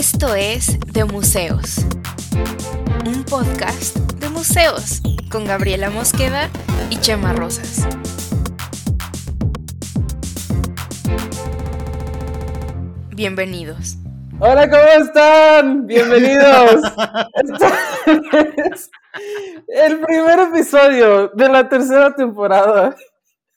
Esto es De Museos, un podcast de museos con Gabriela Mosqueda y Chema Rosas. Bienvenidos. Hola, ¿cómo están? Bienvenidos. Este es el primer episodio de la tercera temporada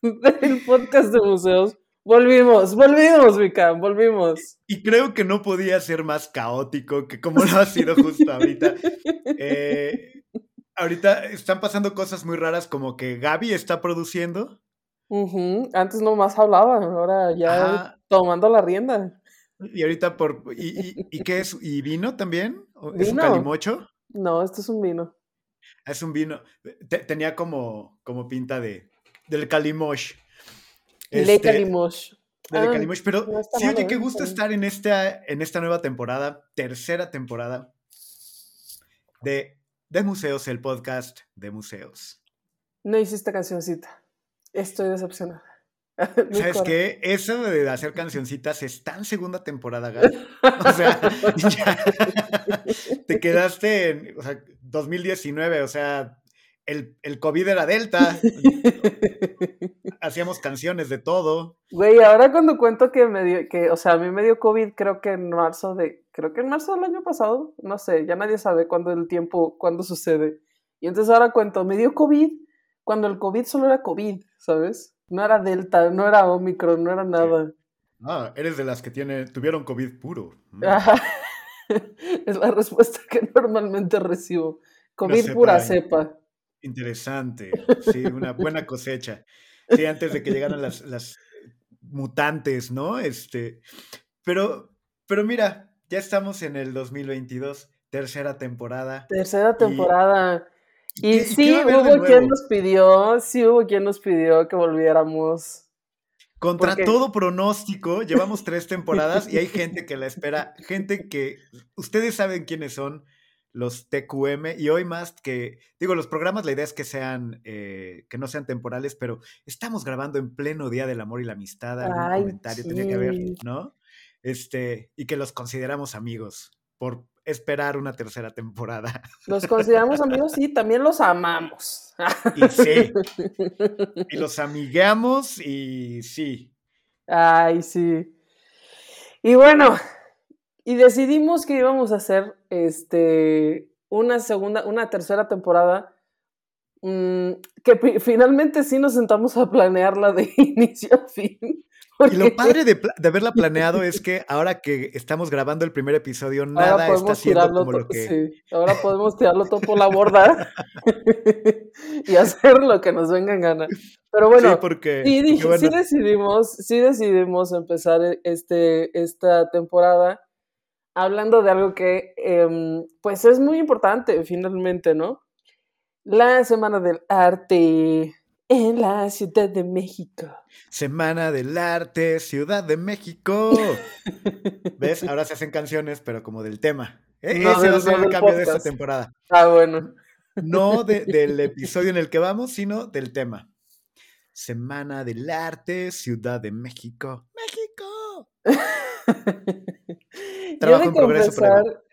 del podcast de museos. Volvimos, volvimos, Vika, volvimos. Y creo que no podía ser más caótico que como lo ha sido justo ahorita. Eh, ahorita están pasando cosas muy raras como que Gaby está produciendo. Ujú, Antes nomás hablaba, ahora ya Ajá. tomando la rienda. Y ahorita por... ¿Y, y, y qué es? ¿Y vino también? ¿O ¿Es un calimocho? No, esto es un vino. Ah, Es un vino. Te- tenía como, como pinta de del calimoch. Este, Calimosh. del Ah. Pero no sí, oye, qué ¿eh? gusto estar en esta, en esta nueva temporada, tercera temporada de, de Museos, el podcast de museos. No hiciste cancioncita. Estoy decepcionada. ¿Sabes qué? Eso de hacer cancioncitas está en segunda temporada, Gaby. O sea, ya te quedaste en o sea, 2019, o sea, el, el COVID era Delta, hacíamos canciones de todo. Güey, ahora cuando cuento que me dio, que, o sea, a mí me dio COVID, creo que en marzo de, creo que en marzo del año pasado, no sé, ya nadie sabe cuándo el tiempo, cuándo sucede. Y entonces ahora cuento, me dio COVID cuando el COVID solo era COVID, ¿sabes? No era Delta, no era Omicron, no era nada. Ah, eres de las que tiene, tuvieron COVID puro. Mm. Es la respuesta que normalmente recibo. COVID cepa pura cepa. Interesante, sí, una buena cosecha. Sí, antes de que llegaran las, las mutantes, ¿no? Este, pero, pero mira, ya estamos en el 2022, tercera temporada. Tercera temporada. Y, sí, hubo quien nos pidió, sí hubo quien nos pidió que volviéramos. Contra porque- todo pronóstico, llevamos tres temporadas y hay gente que la espera, gente que ustedes saben quiénes son los TQM y hoy más que, digo, los programas la idea es que sean, eh, que no sean temporales, pero estamos grabando en pleno Día del Amor y la Amistad, algún Ay, comentario tenía que haber. ¿no? Este, y que los consideramos amigos por esperar una tercera temporada. Los consideramos amigos y también los amamos. Y sí, y los amigueamos y sí. Ay, sí. Y bueno, y decidimos que íbamos a hacer este una segunda, una tercera temporada. mm, que finalmente sí nos sentamos a planearla de inicio a fin. Y lo porque padre de, de haberla planeado es que ahora que estamos grabando el primer episodio, nada está siendo como lo que... sí, ahora podemos tirarlo todo por la borda y hacer lo que nos venga en gana. Pero bueno, sí, porque, Sí, porque bueno, sí decidimos, sí decidimos empezar e- este, esta temporada hablando de algo que em, pues es muy importante finalmente, ¿no? La Semana del Arte en la Ciudad de México. Semana del Arte, Ciudad de México. ¿Ves? Ahora se hacen canciones, pero como del tema. E- No, Ese del- va a ser el cambio de esta temporada. Ah, bueno. No de- del episodio en el que vamos, sino del tema. Semana del Arte, Ciudad de México. ¡México! yo de en progreso, confesar,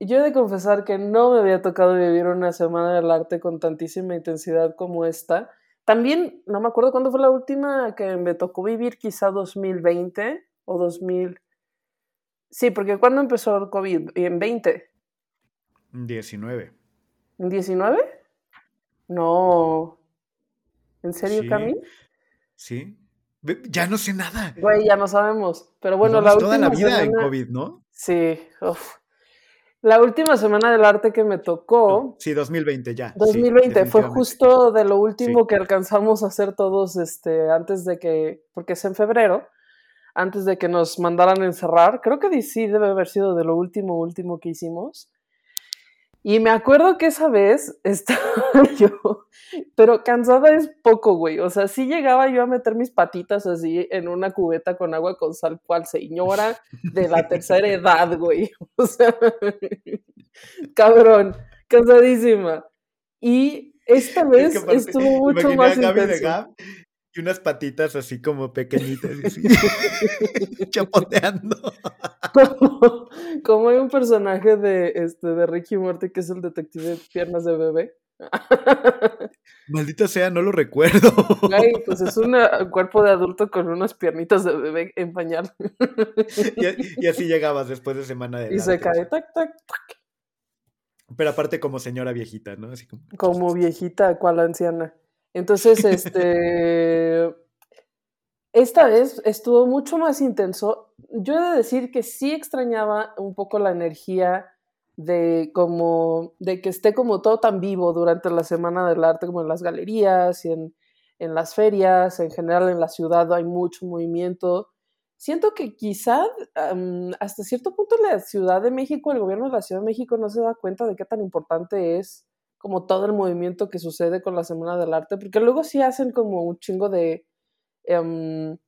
yo he de confesar que no me había tocado vivir una semana del arte con tantísima intensidad como esta. También, no me acuerdo cuándo fue la última que me tocó vivir, quizá 2020 o 2000. Sí, porque ¿cuándo empezó el COVID? ¿En 20? 19. ¿En 19? No. ¿En serio, Sí. Cami? ¿Sí? Ya no sé nada. Güey, ya no sabemos. Pero bueno, la Llevamos toda la última vida en semana- COVID, ¿no? Sí, uf. La última semana del arte que me tocó, Sí, 2020 ya. sí, 2020, fue justo de lo último que alcanzamos a hacer todos, este, antes de que, porque es en febrero, antes de que nos mandaran a encerrar. Creo que sí debe haber sido de lo último, último que hicimos. Y me acuerdo que esa vez estaba yo, pero cansada es poco, güey. O sea, sí llegaba yo a meter mis patitas así en una cubeta con agua con sal, cual señora de la tercera edad, güey. O sea, cabrón, cansadísima. Y esta Es vez que aparte, estuvo mucho más intenso. Y unas patitas así como pequeñitas, y así, chapoteando. como hay un personaje de, este, de Ricky Morty que es el detective de piernas de bebé. Maldita sea, no lo recuerdo. pues es un cuerpo de adulto con unas piernitas de bebé en pañal. y, así llegabas después de semana de... Y se cae, tac, tac, tac. Pero aparte como señora viejita, ¿no? Así como... como viejita, cual anciana. Entonces, este... Esta vez estuvo mucho más intenso. Yo he de decir que sí extrañaba un poco la energía de como de que esté como todo tan vivo durante la semana del arte como en las galerías y en, en las ferias, en general en la ciudad hay mucho movimiento. Siento que quizá hasta cierto punto la Ciudad de México, el gobierno de la Ciudad de México no se da cuenta de qué tan importante es como todo el movimiento que sucede con la Semana del Arte, porque luego sí hacen como un chingo de em,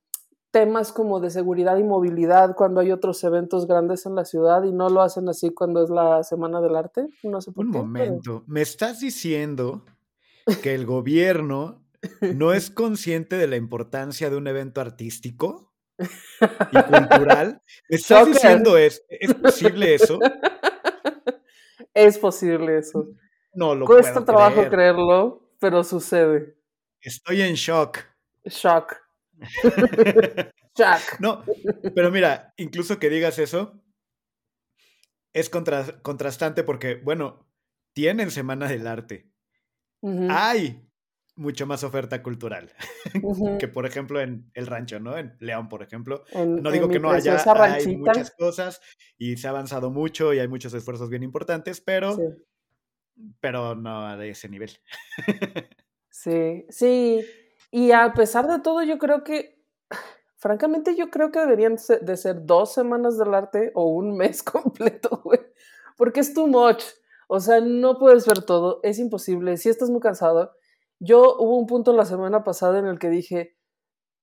temas como de seguridad y movilidad cuando hay otros eventos grandes en la ciudad y no lo hacen así cuando es la Semana del Arte. No sé por Un momento, ¿me estás diciendo que el gobierno no es consciente de la importancia de un evento artístico y cultural? ¿Me estás diciendo es, es posible eso? Es posible eso. No lo Cuesta trabajo creerlo, pero sucede. Estoy en shock. Shock. No, pero mira, incluso que digas eso, es contrastante porque, bueno, tienen Semana del Arte. Hay mucho más oferta cultural que, por ejemplo, en El Rancho, ¿no? En León, por ejemplo. no digo que no haya hay muchas cosas y se ha avanzado mucho y hay muchos esfuerzos bien importantes, pero, pero no de ese nivel. sí, sí. Y a pesar de todo, yo creo que francamente yo creo que deberían de ser dos semanas del arte o un mes completo, güey. Porque es too much. O sea, no puedes ver todo, es imposible. Si estás muy cansado. Yo hubo un punto la semana pasada en el que dije,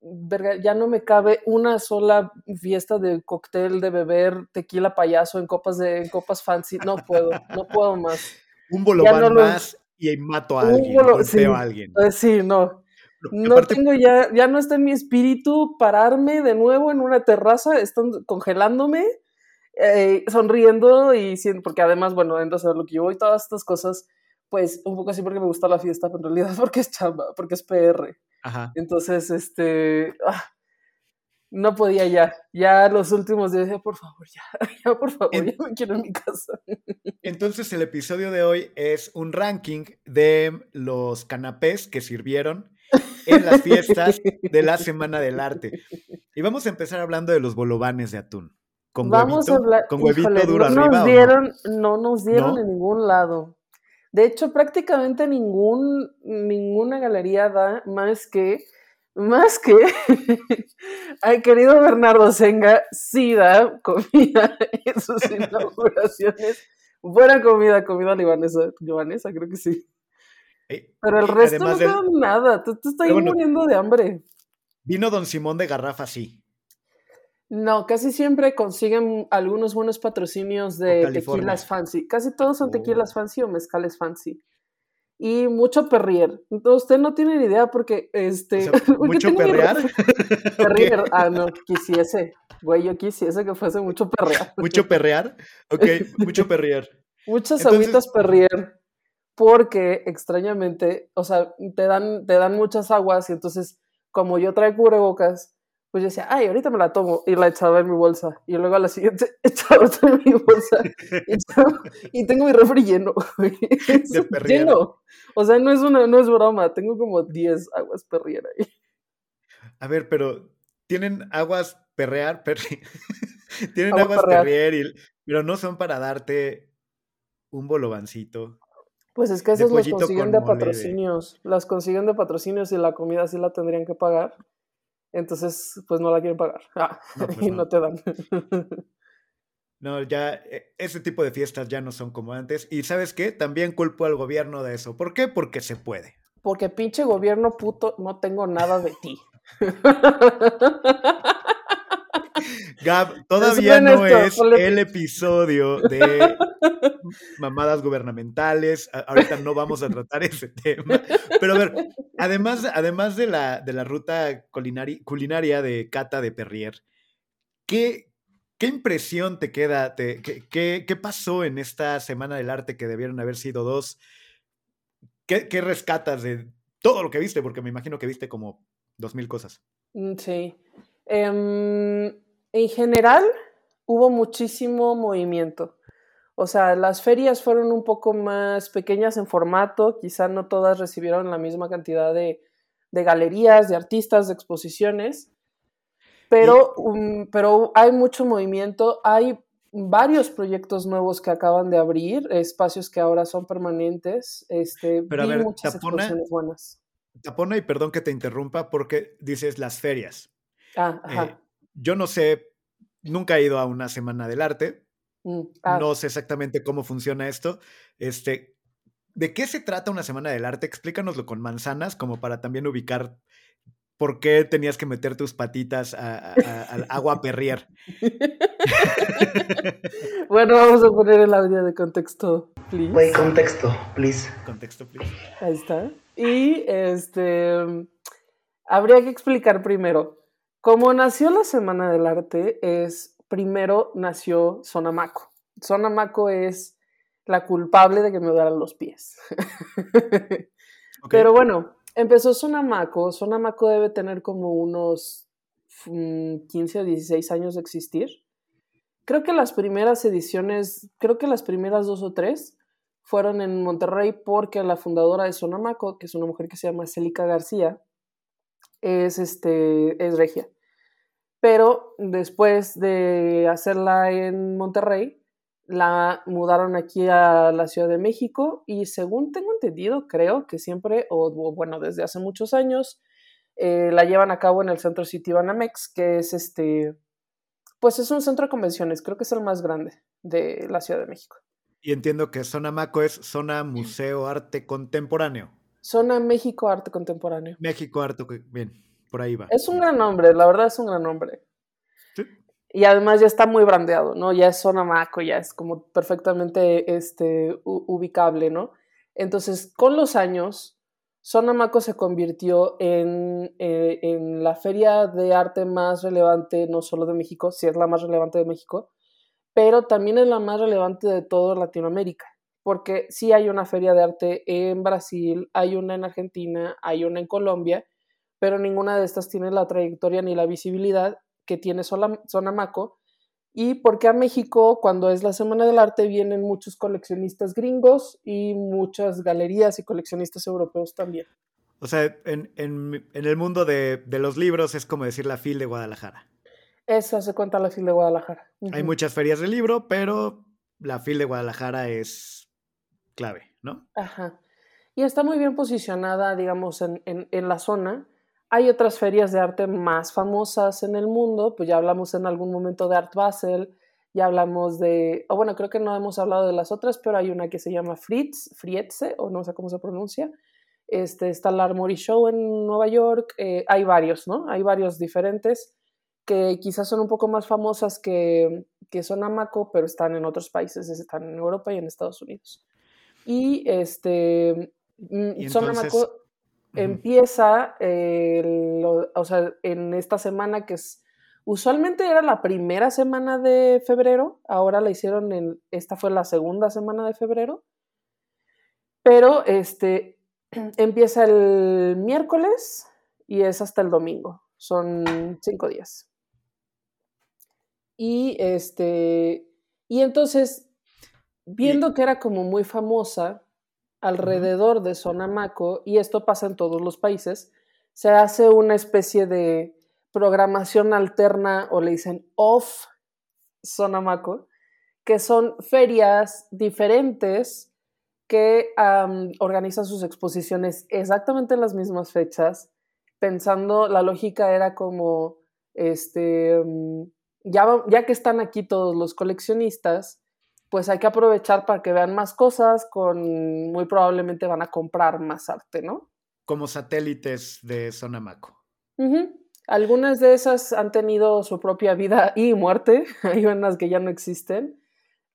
verga, ya no me cabe una sola fiesta de cóctel, de beber tequila payaso en copas de en copas fancy. No puedo, no puedo más. Un bolobán más y mato a alguien, golpeo a alguien. Eh, sí, no. No tengo ya, ya no está en mi espíritu pararme de nuevo en una terraza, están congelándome, eh, sonriendo y porque además, bueno, entonces lo que yo voy, todas estas cosas, pues un poco así porque me gusta la fiesta, pero en realidad porque es chamba, porque es PR. Ajá. Entonces, este, ah, no podía ya, ya los últimos días, ya por favor, ya, ya por favor, ya me quiero en mi casa. Entonces el episodio de hoy es un ranking de los canapés que sirvieron en las fiestas de la Semana del Arte. Y vamos a empezar hablando de los bolovanes de atún. Con vamos huevito, a con huevito duro no Nos dieron, no? nos dieron en ningún lado. De hecho, prácticamente ningún, ninguna galería da más que, más que, ay, querido Bernardo Senga, sí da comida en sus inauguraciones. Buena comida, comida libanesa, libanesa, creo que sí. Pero el resto no te nada, tú, estás muriendo de hambre. Vino Don Simón de Garrafa, sí. No, casi siempre consiguen algunos buenos patrocinios de tequilas fancy. Casi todos son tequilas fancy o mezcales fancy. Y mucho perrier. Entonces, usted no tiene ni idea porque este. ¿Mucho perrear? perrier. Ah, no, quisiese. Güey, yo quisiese que fuese mucho perrear. ¿Mucho perrear? Ok, mucho perrier. Muchas agüitas perrier porque extrañamente, o sea, te dan, te dan muchas aguas y entonces, como yo traigo cubrebocas, pues yo decía, ay, ahorita me la tomo y la echaba en mi bolsa. Y luego a la siguiente echaba otra en mi bolsa y, tengo mi refri lleno. lleno. O sea, no es, una, no es broma, tengo como 10 aguas perrier ahí. A ver, pero ¿tienen aguas perrear? Tienen aguas perrear, pero no son para darte un bolovancito pues es que esas las consiguen de patrocinios. Las consiguen de patrocinios y la comida sí la tendrían que pagar. Entonces, pues no la quieren pagar. Ah, pues y no. te dan. No, ya e, ese tipo de fiestas ya no son como antes. Y sabes qué? También culpo al gobierno de eso. ¿Por qué? Porque se puede. Porque pinche gobierno puto, no tengo nada de ti. Gab, todavía no es el episodio de mamadas gubernamentales. Ahorita no vamos a tratar ese tema. Pero a ver, además, además de, la, de la ruta culinaria, culinaria de Cata de Perrier, ¿qué, ¿Qué impresión te queda? qué, pasó en esta Semana del Arte que debieron haber sido dos? ¿Qué, rescatas de todo lo que viste? Porque me imagino que viste como dos mil cosas. Mm, sí. Em, en general, hubo muchísimo movimiento. O sea, las ferias fueron un poco más pequeñas en formato, quizá no todas recibieron la misma cantidad de, galerías, de artistas, de exposiciones, pero, um, pero hay mucho movimiento, hay varios proyectos nuevos que acaban de abrir, espacios que ahora son permanentes, este, pero a ver, muchas exposiciones buenas. Tapona, y perdón que te interrumpa, porque dices las ferias. Ah, ajá. Eh, yo no sé, nunca he ido a una semana del arte, Mm, ah. No sé exactamente cómo funciona esto. Este, ¿De qué se trata una semana del arte? Explícanoslo con manzanas, como para también ubicar por qué tenías que meter tus patitas al agua perrier. bueno, vamos a poner el audio de contexto, please. Wait, contexto, please. Contexto, please. Ahí está. Y este habría que explicar primero. Cómo nació la Semana del Arte es primero nació Sonamaco. Sonamaco es la culpable de que me dueran los pies. Pero bueno, empezó Sonamaco. Sonamaco debe tener como unos 15 mm, o 16 años de existir. Creo que las primeras ediciones, creo que las primeras dos o tres fueron en Monterrey porque la fundadora de Sonamaco, que es una mujer que se llama Celica García, es, este, es regia pero después de hacerla en Monterrey, la mudaron aquí a la Ciudad de México y según tengo entendido, creo que siempre, o, bueno, desde hace muchos años, eh, la llevan a cabo en el Centro City Banamex, que es este, pues es un centro de convenciones, creo que es el más grande de la Ciudad de México. Y entiendo que Zona Maco es Zona Museo Arte Contemporáneo. Zona México Arte Contemporáneo. México Arte, bien. Por ahí va. Es un gran nombre, la verdad es un gran nombre. Sí. Y además ya está muy brandeado, ¿no? Ya es zona maco, ya es como perfectamente este, ubicable, ¿no? Entonces, con los años, Zona Maco se convirtió en, eh, en, la feria de arte más relevante, no solo de México, sí es la más relevante de México, pero también es la más relevante de toda Latinoamérica, porque sí hay una feria de arte en Brasil, hay una en Argentina, hay una en Colombia, pero ninguna de estas tiene la trayectoria ni la visibilidad que tiene Sonamaco. Y porque a México, cuando es la Semana del Arte, vienen muchos coleccionistas gringos y muchas galerías y coleccionistas europeos también. O sea, en, el mundo de, los libros es como decir la FIL de Guadalajara. Eso se cuenta la FIL de Guadalajara. Hay muchas ferias de libro, pero la FIL de Guadalajara es clave, ¿no? Ajá. Y está muy bien posicionada, digamos, en, en la zona hay otras ferias de arte más famosas en el mundo, pues ya hablamos en algún momento de Art Basel, ya hablamos de, o bueno, creo que no hemos hablado de las otras, pero hay una que se llama Fritz, Frietze, o no sé cómo se pronuncia. Este, está el Armory Show en Nueva York, eh, hay varios, ¿no? Hay varios diferentes que quizás son un poco más famosas que, que son Amaco, pero están en otros países, están en Europa y en Estados Unidos. Y este, mm, son Amaco empieza, o sea, en esta semana que es, usualmente era la primera semana de febrero, ahora la hicieron en, esta fue la segunda semana de febrero, pero este, empieza el miércoles y es hasta el domingo, son cinco días. Y este, y entonces, viendo que era como muy famosa, alrededor de Sonamaco, y esto pasa en todos los países, se hace una especie de programación alterna o le dicen off Sonamaco, que son ferias diferentes que organizan sus exposiciones exactamente en las mismas fechas, pensando, la lógica era como, este, mm, ya, ya que están aquí todos los coleccionistas, pues hay que aprovechar para que vean más cosas, con muy probablemente van a comprar más arte, ¿no? Como satélites de Sonamaco. Algunas de esas han tenido su propia vida y muerte, hay unas que ya no existen,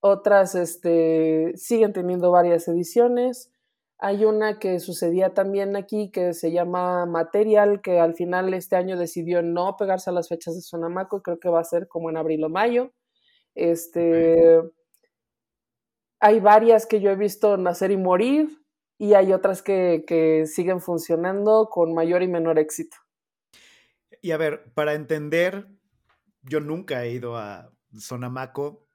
otras este, siguen teniendo varias ediciones. Hay una que sucedía también aquí que se llama Material, que al final este año decidió no pegarse a las fechas de Sonamaco, creo que va a ser como en abril o mayo Este, hay varias que yo he visto nacer y morir y hay otras que, que siguen funcionando con mayor y menor éxito. Y a ver, para entender, yo nunca he ido a Sonamaco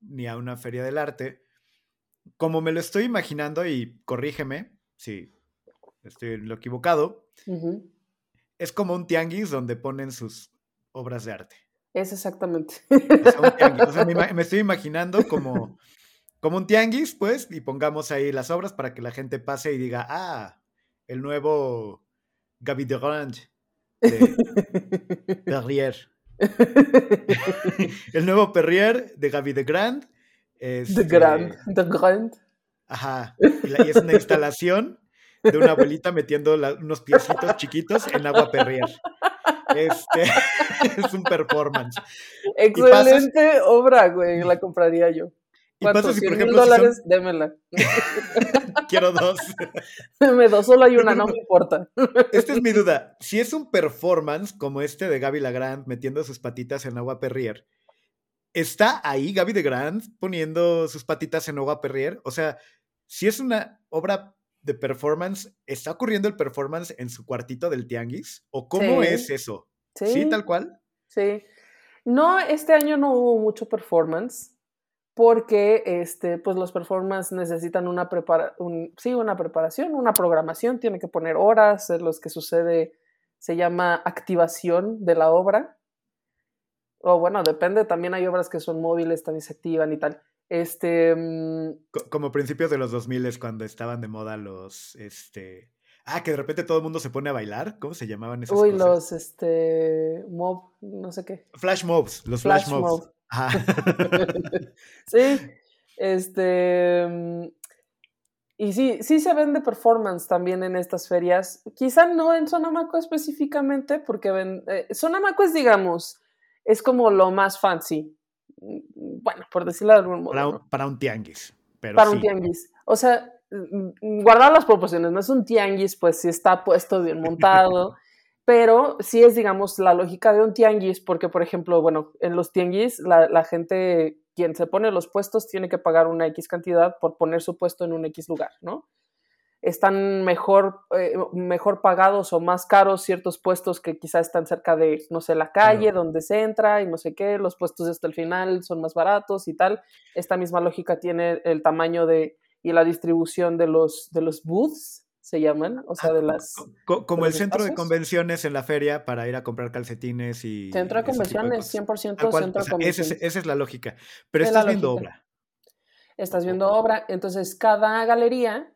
ni a una feria del arte. Como me lo estoy imaginando, y corrígeme si estoy en lo equivocado, es como un tianguis donde ponen sus obras de arte. Es exactamente. O sea, me, estoy imaginando como, como un tianguis, pues, y pongamos ahí las obras para que la gente pase y diga, ah, el nuevo Gaby de Grange de Perrier. el nuevo Perrier de Gaby de Grand. de Grand. Este de Grand. Ajá. Y, es una instalación de una abuelita metiendo unos piecitos chiquitos en agua Perrier. Este, es un performance. Excelente obra, güey. La compraría yo. Y pasa si, por ejemplo, dólares, démela. Quiero dos. Deme dos, solo hay una, no me importa. Esta es mi duda. Si es un performance como este de Gaby Lagrand metiendo sus patitas en agua Perrier, ¿está ahí Gaby de Grand poniendo sus patitas en agua Perrier? O sea, si es una obra de performance, ¿está ocurriendo el performance en su cuartito del tianguis? ¿O cómo es eso? Sí. tal cual? Sí. No, este año no hubo mucho performance porque este, pues los performances necesitan una, prepara sí, una preparación, una programación, tiene que poner horas en los que sucede, se llama activación de la obra. O bueno, depende, también hay obras que son móviles, también se activan y tal. Este. Mm, como principios de los 2000 cuando estaban de moda los. Este. Ah, que de repente todo el mundo se pone a bailar. ¿Cómo se llamaban esas Uy, los este. Mob, no sé qué. Flash mobs, los flash, mobs. sí. Este. Mm, y sí, sí se vende performance también en estas ferias. Quizá no en Sonamaco específicamente, porque ven, eh, Sonamaco es, digamos, es como lo más fancy bueno, por decirlo de algún modo. Para un, tianguis. para un tianguis. O sea, mm, guardar las proporciones, no es un tianguis, pues si está puesto bien montado, pero sí es, digamos, la lógica de un tianguis, porque, por ejemplo, bueno, en los tianguis, la, la gente, quien se pone los puestos, tiene que pagar una X cantidad por poner su puesto en un X lugar, ¿no? están mejor, eh, mejor pagados o más caros ciertos puestos que quizás están cerca de, no sé, la calle donde se entra y no sé qué, los puestos hasta el final son más baratos y tal. Esta misma lógica tiene el tamaño de y la distribución de los, de los booths, se llaman, o sea, de ah, las... como el centro de convenciones en la feria para ir a comprar calcetines y... Centro de convenciones, 100% centro de convenciones. Esa es, la lógica. Pero estás viendo obra. Estás viendo obra, entonces cada galería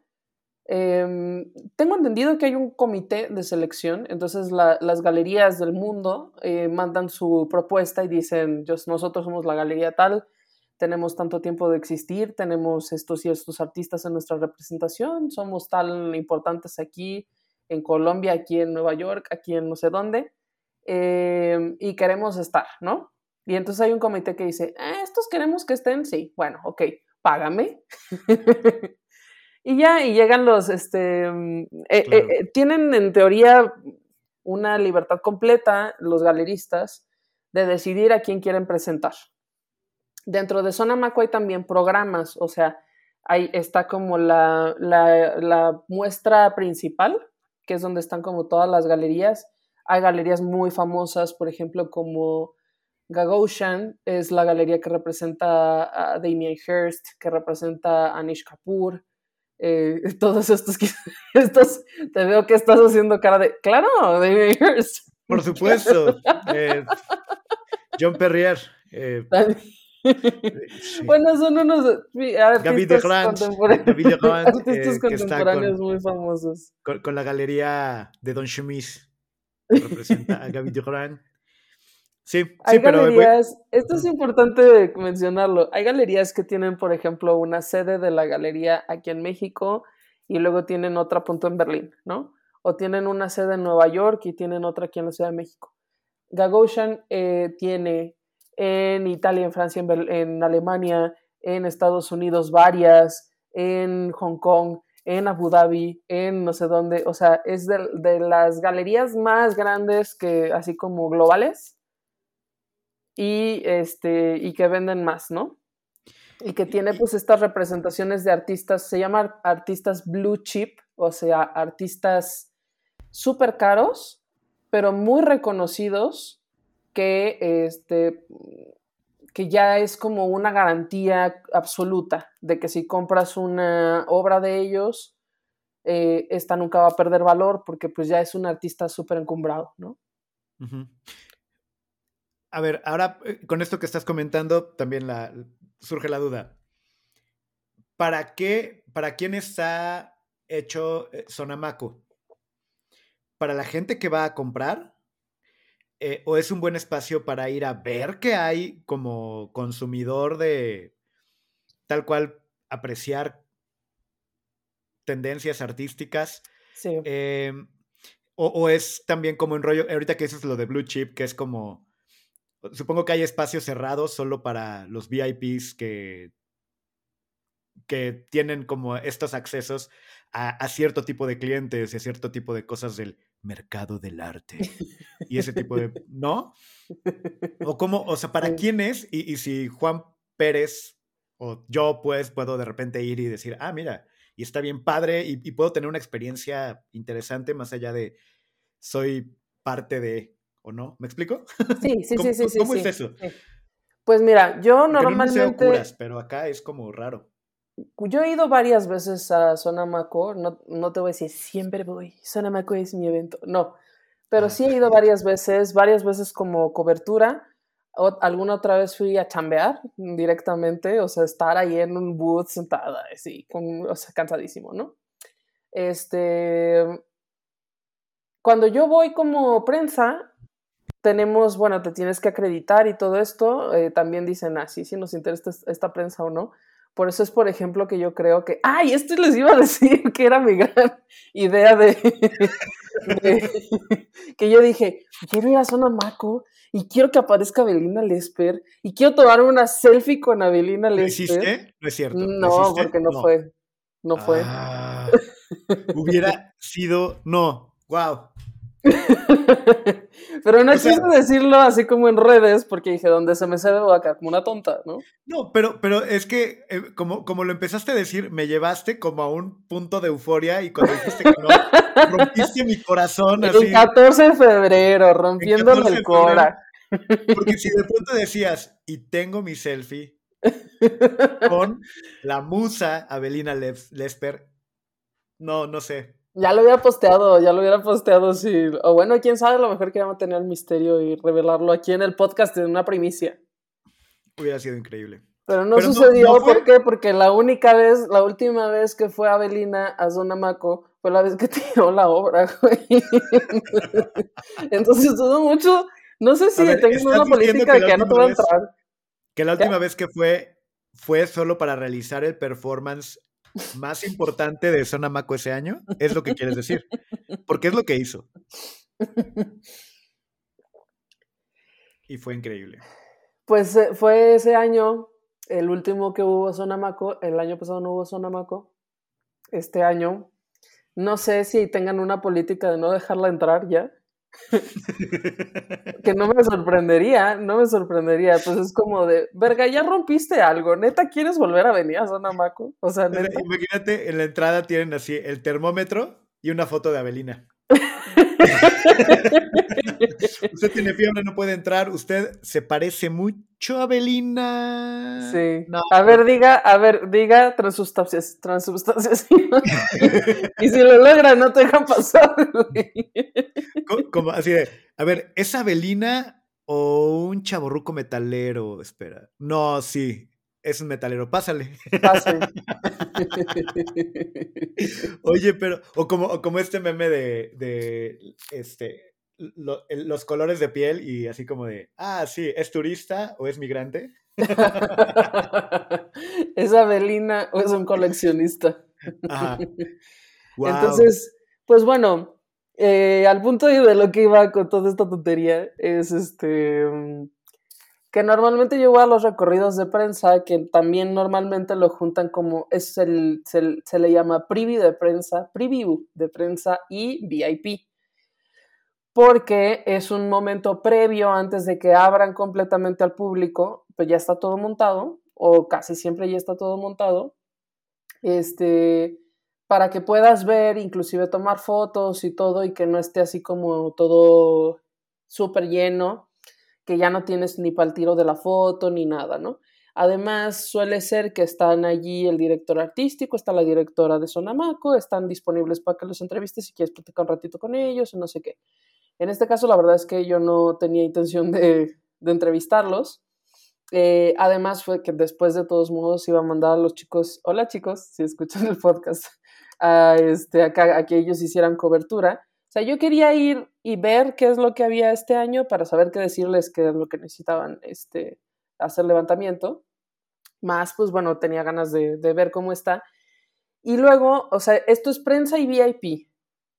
Em, tengo entendido que hay un comité de selección, entonces las galerías del mundo eh, mandan su propuesta y dicen, nosotros somos la galería tal, tenemos tanto tiempo de existir, tenemos estos y estos artistas en nuestra representación, somos tan importantes aquí en Colombia, aquí en Nueva York, aquí en no sé dónde, em, y queremos estar, ¿no? Y entonces hay un comité que dice, ah, estos queremos que estén, sí, bueno, ok, págame. Y ya, y llegan los, este, mm, eh, eh, eh, tienen en teoría una libertad completa, los galeristas, de decidir a quién quieren presentar. Dentro de Zona Maco hay también programas, o sea, ahí está como la, la, muestra principal, que es donde están como todas las galerías. Hay galerías muy famosas, por ejemplo, como Gagosian, es la galería que representa a Damien Hirst, que representa a Anish Kapoor, eh, todos estos, estos, te veo que estás haciendo cara de, claro, David Hirst. Por supuesto. Eh, John Perrier. Eh, bueno, son unos artistas contemporáneos, artistas contemporáneos muy famosos. Con, la galería de Don Schmidt, que representa a Gaby Durant. Sí, hay pero. Galerías, esto es importante mencionarlo. Hay galerías que tienen, por ejemplo, una sede de la galería aquí en México y luego tienen otra punto en Berlín, ¿no? O tienen una sede en Nueva York y tienen otra aquí en la Ciudad de México. Gagosian eh, tiene en Italia, en Francia, en, Alemania, en Estados Unidos varias, en Hong Kong, en Abu Dhabi, en no sé dónde. O sea, es de, las galerías más grandes que, así como globales y, este, y que venden más, ¿no? Y que tiene pues estas representaciones de artistas, se llaman artistas blue chip, o sea, artistas súper caros, pero muy reconocidos, que, este, que ya es como una garantía absoluta de que si compras una obra de ellos, eh, esta nunca va a perder valor porque pues ya es un artista súper encumbrado, ¿no? A ver, ahora eh, con esto que estás comentando, también surge la duda. ¿Para qué, para quién está hecho eh, Sonamaco? ¿Para la gente que va a comprar? Eh, ¿O es un buen espacio para ir a ver qué hay como consumidor de tal cual apreciar tendencias artísticas? Sí. Em, o, o, es también como en rollo, ahorita que dices lo de Blue Chip, que es como Supongo que hay espacios cerrados solo para los VIPs que, que tienen como estos accesos a, cierto tipo de clientes y a cierto tipo de cosas del mercado del arte. Y ese tipo de... ¿No? O cómo, o sea, ¿para quién es? Y, si Juan Pérez o yo pues puedo de repente ir y decir, ah, mira, y está bien padre y, y puedo tener una experiencia interesante más allá de soy parte de ¿O no? ¿Me explico? Sí, sí, sí, sí. ¿Cómo es eso? Pues mira, yo normalmente. Curas, pero acá es como raro. Yo he ido varias veces a Sonamaco, no, no te voy a decir siempre voy, Sonamaco es mi evento, no, pero sí he ido varias veces, varias veces como cobertura, o, alguna otra vez fui a chambear directamente, o sea, estar ahí en un booth sentada, así, con, o sea, cansadísimo, ¿no? Este, cuando yo voy como prensa, tenemos, bueno, te tienes que acreditar y todo esto, eh, también dicen, ah, sí, si nos interesa esta prensa o no. Por eso es, por ejemplo, que yo creo que, ay, esto les iba a decir que era mi gran idea de, que yo dije, quiero ir a Zona Maco y quiero que aparezca Abelina Lesper y quiero tomar una selfie con Abelina Lesper. ¿Lo hiciste? No es cierto. No, porque no, fue. No fue. Ah, hubiera sido, no, wow. pero no quise decirlo así como en redes, porque dije, donde se me se ve acá como una tonta, ¿no? No, pero, pero es que eh, como, como lo empezaste a decir, me llevaste como a un punto de euforia y cuando dijiste que no, rompiste mi corazón. Así, el 14 de febrero, rompiéndome el, cora. Porque si de pronto decías, y tengo mi selfie con la musa Abelina Lesper, no, no sé, ya lo hubiera posteado, ya lo hubiera posteado, sí. O bueno, quién sabe, a lo mejor queríamos tener el misterio y revelarlo aquí en el podcast en una primicia. Hubiera sido increíble. Pero no sucedió, ¿por qué? Porque la única vez, la última vez que fue Abelina a Zonamaco fue la vez que tiró la obra, güey. Entonces todo mucho, no sé si tengo una política que, que no te a entrar. Que la última vez que fue, fue solo para realizar el performance más importante de Zona Maco ese año? Es lo que quieres decir. Porque es lo que hizo. Y fue increíble. Pues eh, fue ese año, el último que hubo Zona Maco. El año pasado no hubo Zona Maco. Este año, no sé si tengan una política de no dejarla entrar ya. que no me sorprendería, no me sorprendería. Pues es como de, verga, ya rompiste algo, neta, ¿quieres volver a venir a Zona Maco? O sea, Imagínate, en la entrada tienen así el termómetro y una foto de Avelina. usted tiene fiebre, no puede entrar. Usted se parece mucho a Belina. Sí. A ver, diga, a ver, diga transustancias, transustancias. y si lo logra, no te dejan pasar. Como, así de, a ver, ¿es Abelina o un chaborruco metalero? Espera. No, sí. Es un metalero, pásale. Pásale. Oye, pero, o como, como este meme de, de este, los colores de piel y así como de, ah, sí, ¿es turista o es migrante? ¿Es Abelina o es un coleccionista? Entonces, pues bueno, eh, al punto de lo que iba con toda esta tontería es este que normalmente yo voy a los recorridos de prensa, que también normalmente lo juntan como, es el, se, le llama preview de prensa, preview de prensa y VIP. porque es un momento previo antes de que abran completamente al público, pues ya está todo montado, o casi siempre ya está todo montado, este, para que puedas ver, inclusive tomar fotos y todo, y que no esté así como todo súper lleno, que ya no tienes ni para el tiro de la foto ni nada, ¿no? Además, suele ser que están allí el director artístico, está la directora de Sonamaco, están disponibles para que los entrevistes si quieres platicar un ratito con ellos o no sé qué. En este caso, la verdad es que yo no tenía intención de, entrevistarlos. Eh, además, fue que después de todos modos iba a mandar a los chicos, hola chicos, si escuchan el podcast, a, este, a que ellos hicieran cobertura. O sea, yo quería ir y ver qué es lo que había este año para saber qué decirles, qué es lo que necesitaban este, hacer levantamiento. Más, pues bueno, tenía ganas de, de ver cómo está. Y luego, o sea, esto es prensa y VIP.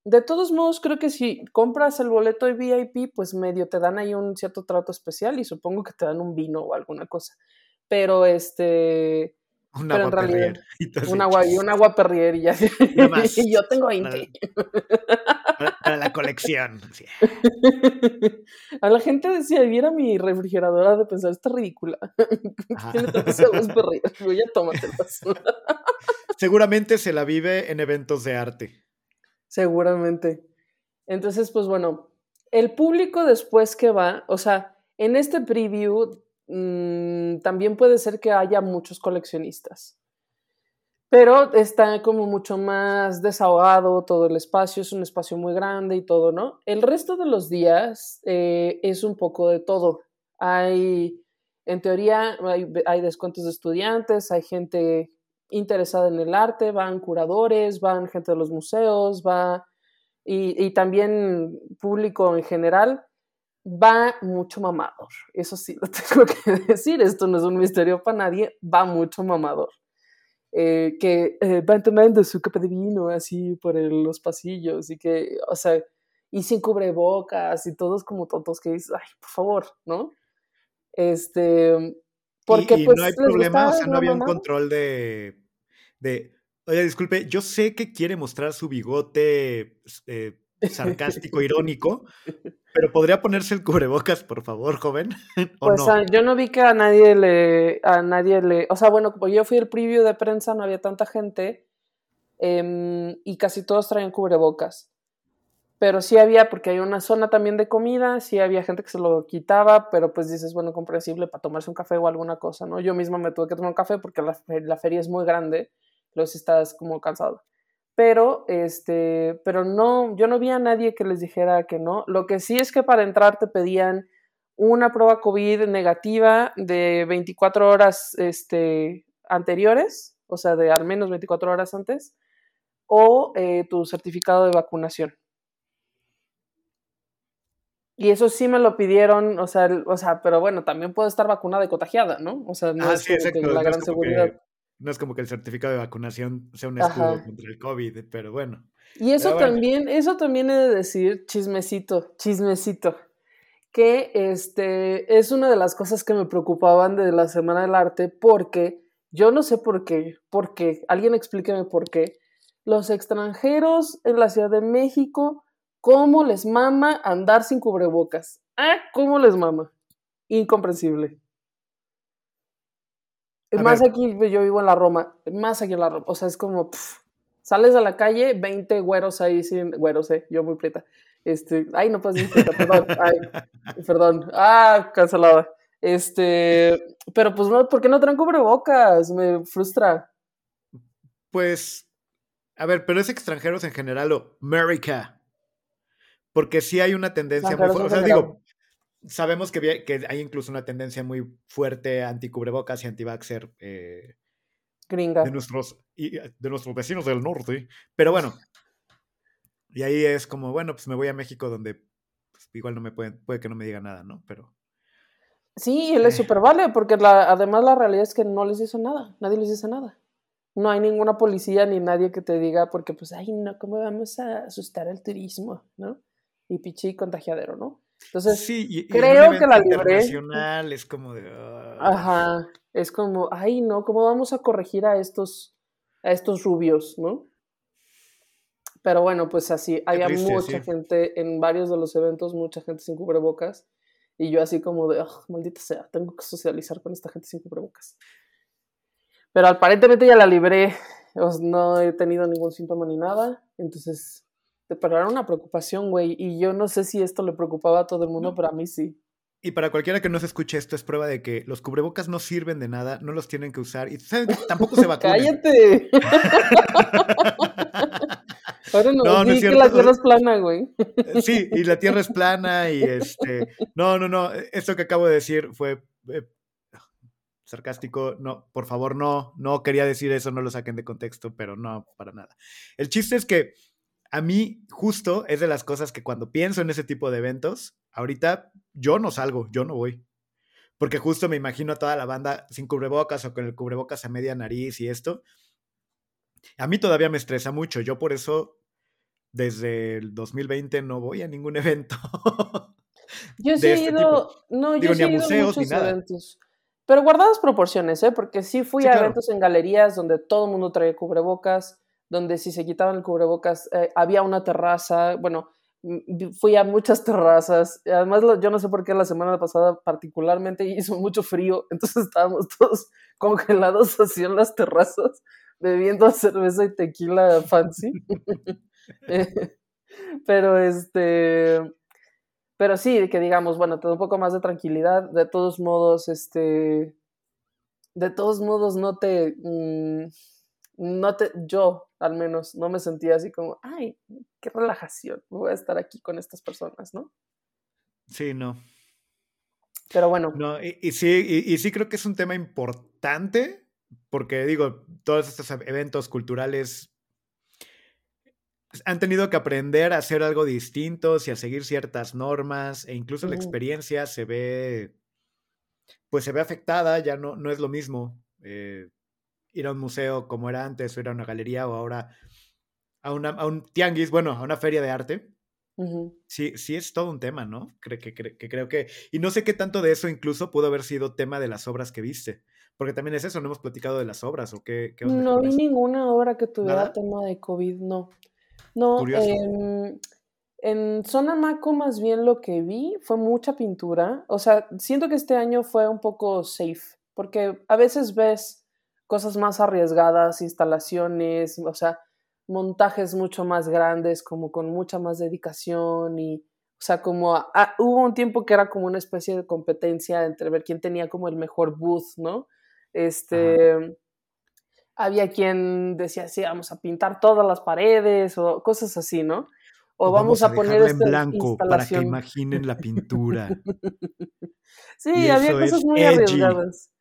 De todos modos, creo que si compras el boleto de VIP, pues medio te dan ahí un cierto trato especial y supongo que te dan un vino o alguna cosa. Pero este. Un agua perrier. Un agua, y un agua perrier y ya. y yo tengo 20. Para, la colección. A la gente decía, viera mi refrigeradora de pensar, está ridícula. Tiene tantos aguas tómatelas. Seguramente se la vive en eventos de arte. Seguramente. Entonces, pues bueno, el público después que va, o sea, en este preview mm, también puede ser que haya muchos coleccionistas. Pero está como mucho más desahogado todo el espacio, es un espacio muy grande y todo, ¿no? El resto de los días eh, es un poco de todo. Hay, en teoría, hay, hay descuentos de estudiantes, hay gente interesada en el arte, van curadores, van gente de los museos, va y, también público en general, va mucho mamador. Eso sí lo tengo que decir, esto no es un misterio para nadie, va mucho mamador. Eh, que eh, van tomando su copa de vino así por los pasillos y que, o sea, y sin cubrebocas y todos como tontos que dices, ay, por favor, ¿no? Este, porque y, pues, no hay problema, o sea, no había un control de, de, oye, disculpe, yo sé que quiere mostrar su bigote eh, sarcástico, irónico, pero ¿podría ponerse el cubrebocas, por favor, joven? pues ah, yo no vi que a nadie le, a nadie le, o sea, bueno, como yo fui el preview de prensa, no había tanta gente em, y casi todos traían cubrebocas pero sí había, porque hay una zona también de comida, sí había gente que se lo quitaba, pero pues dices, bueno, comprensible para tomarse un café o alguna cosa, ¿no? Yo misma me tuve que tomar un café porque la, la feria es muy grande, luego estás como cansado. Pero, este, pero no, yo no vi a nadie que les dijera que no. Lo que sí es que para entrar te pedían una prueba COVID negativa de 24 horas este, anteriores, o sea, de al menos 24 horas antes, o eh, tu certificado de vacunación. Y eso sí me lo pidieron, o sea, o sea, pero bueno, también puedo estar vacunada y contagiada, ¿no? O sea, no ah, es como la gran seguridad. No es como que el certificado de vacunación sea un escudo contra el COVID, pero bueno. Y eso también, eso también he de decir, chismecito, chismecito, que este es una de las cosas que me preocupaban de la Semana del Arte, porque yo no sé por qué, porque alguien explíqueme por qué. Los extranjeros en la Ciudad de México ¿Cómo les mama andar sin cubrebocas? Ah, ¿cómo les mama? Incomprensible. Más aquí, yo vivo en la Roma, más aquí en la Roma, o sea, es como, sales a la calle, 20 güeros ahí sin, güeros, eh, yo muy prieta. Este, ay, no puedes decir perdón, ay, perdón, ah, cancelada. Este, pero pues no, ¿por qué no traen cubrebocas? Me frustra. Pues, a ver, pero es extranjeros en general o America. Porque sí hay una tendencia muy fuerte. O sea, digo, sabemos que, que, hay incluso una tendencia muy fuerte anti-cubrebocas y anti-vaxxer. Eh. De nuestros, de nuestros vecinos del norte. Pero bueno. Y ahí es como, bueno, pues me voy a México donde pues, igual no me pueden, puede que no me diga nada, ¿no? Pero. Sí, él es eh. súper vale, porque la, además la realidad es que no les hizo nada, nadie les dice nada. No hay ninguna policía ni nadie que te diga, porque pues, ay, no, ¿cómo vamos a asustar al turismo, no? y pichi contagiadero, ¿no? Entonces, sí, creo que la libré. es como de. Ajá, es como, ay, no, ¿cómo vamos a corregir a estos, a estos rubios, ¿no? Pero bueno, pues así, había mucha gente en varios de los eventos, mucha gente sin cubrebocas. Y yo así como de, oh, maldita sea, tengo que socializar con esta gente sin cubrebocas. Pero aparentemente ya la libré, no he tenido ningún síntoma ni nada. Entonces, pero era una preocupación, güey. Y yo no sé si esto le preocupaba a todo el mundo, pero a mí sí. Y para cualquiera que no se escuche esto, es prueba de que los cubrebocas no sirven de nada, no los tienen que usar y tampoco se vacunan. ¡Cállate! Ahora no, no, no es que la Tierra es plana, güey. Eh, sí, y la Tierra es plana y este... No, no, no, esto que acabo de decir fue eh, sarcástico. No, por favor, no, no quería decir eso, no lo saquen de contexto, pero no, para nada. El chiste es que a mí justo es de las cosas que cuando pienso en ese tipo de eventos, ahorita yo no salgo, yo no voy. Porque justo me imagino a toda la banda sin cubrebocas o con el cubrebocas a media nariz y esto. A mí todavía me estresa mucho. Yo por eso desde el 2020 no voy a ningún evento. yo sí he este ido, no, yo sí he ido museos, muchos eventos. Pero guardadas proporciones, ¿eh? Porque sí fui a eventos en galerías donde todo el mundo traía cubrebocas, donde si se quitaban el cubrebocas eh, había una terraza, bueno, fui a muchas terrazas. Además, yo no sé por qué la semana pasada particularmente hizo mucho frío, entonces estábamos todos congelados así en las terrazas, bebiendo cerveza y tequila fancy. pero este, pero sí, que digamos, bueno, todo un poco más de tranquilidad. De todos modos, este, de todos modos no te, mm, no te, yo al menos no me sentía así como, ay, qué relajación, voy a estar aquí con estas personas, ¿no? Sí, no. Pero bueno. No, y, sí, y, sí creo que es un tema importante, porque digo, todos estos eventos culturales han tenido que aprender a hacer algo distinto y a seguir ciertas normas, e incluso la experiencia se ve, pues se ve afectada, ya no, no es lo mismo. Eh, ir a un museo como era antes, o ir a una galería, o ahora a, una, a un tianguis, bueno, a una feria de arte. Sí, sí es todo un tema, ¿no? Creo que, que, creo que... Y no sé qué tanto de eso incluso pudo haber sido tema de las obras que viste. Porque también es eso, no hemos platicado de las obras o qué... no vi ninguna obra que tuviera tema de COVID, no. No, em, en Zona Maco más bien lo que vi fue mucha pintura. O sea, siento que este año fue un poco safe, porque a veces ves cosas más arriesgadas, instalaciones, o sea, montajes mucho más grandes, como con mucha más dedicación y, o sea, como hubo un tiempo que era como una especie de competencia entre ver quién tenía como el mejor booth, ¿no? Este, había quien decía, sí, vamos a pintar todas las paredes o cosas así, ¿no? O, vamos, a, poner en blanco para que imaginen la pintura. sí, había cosas muy arriesgadas.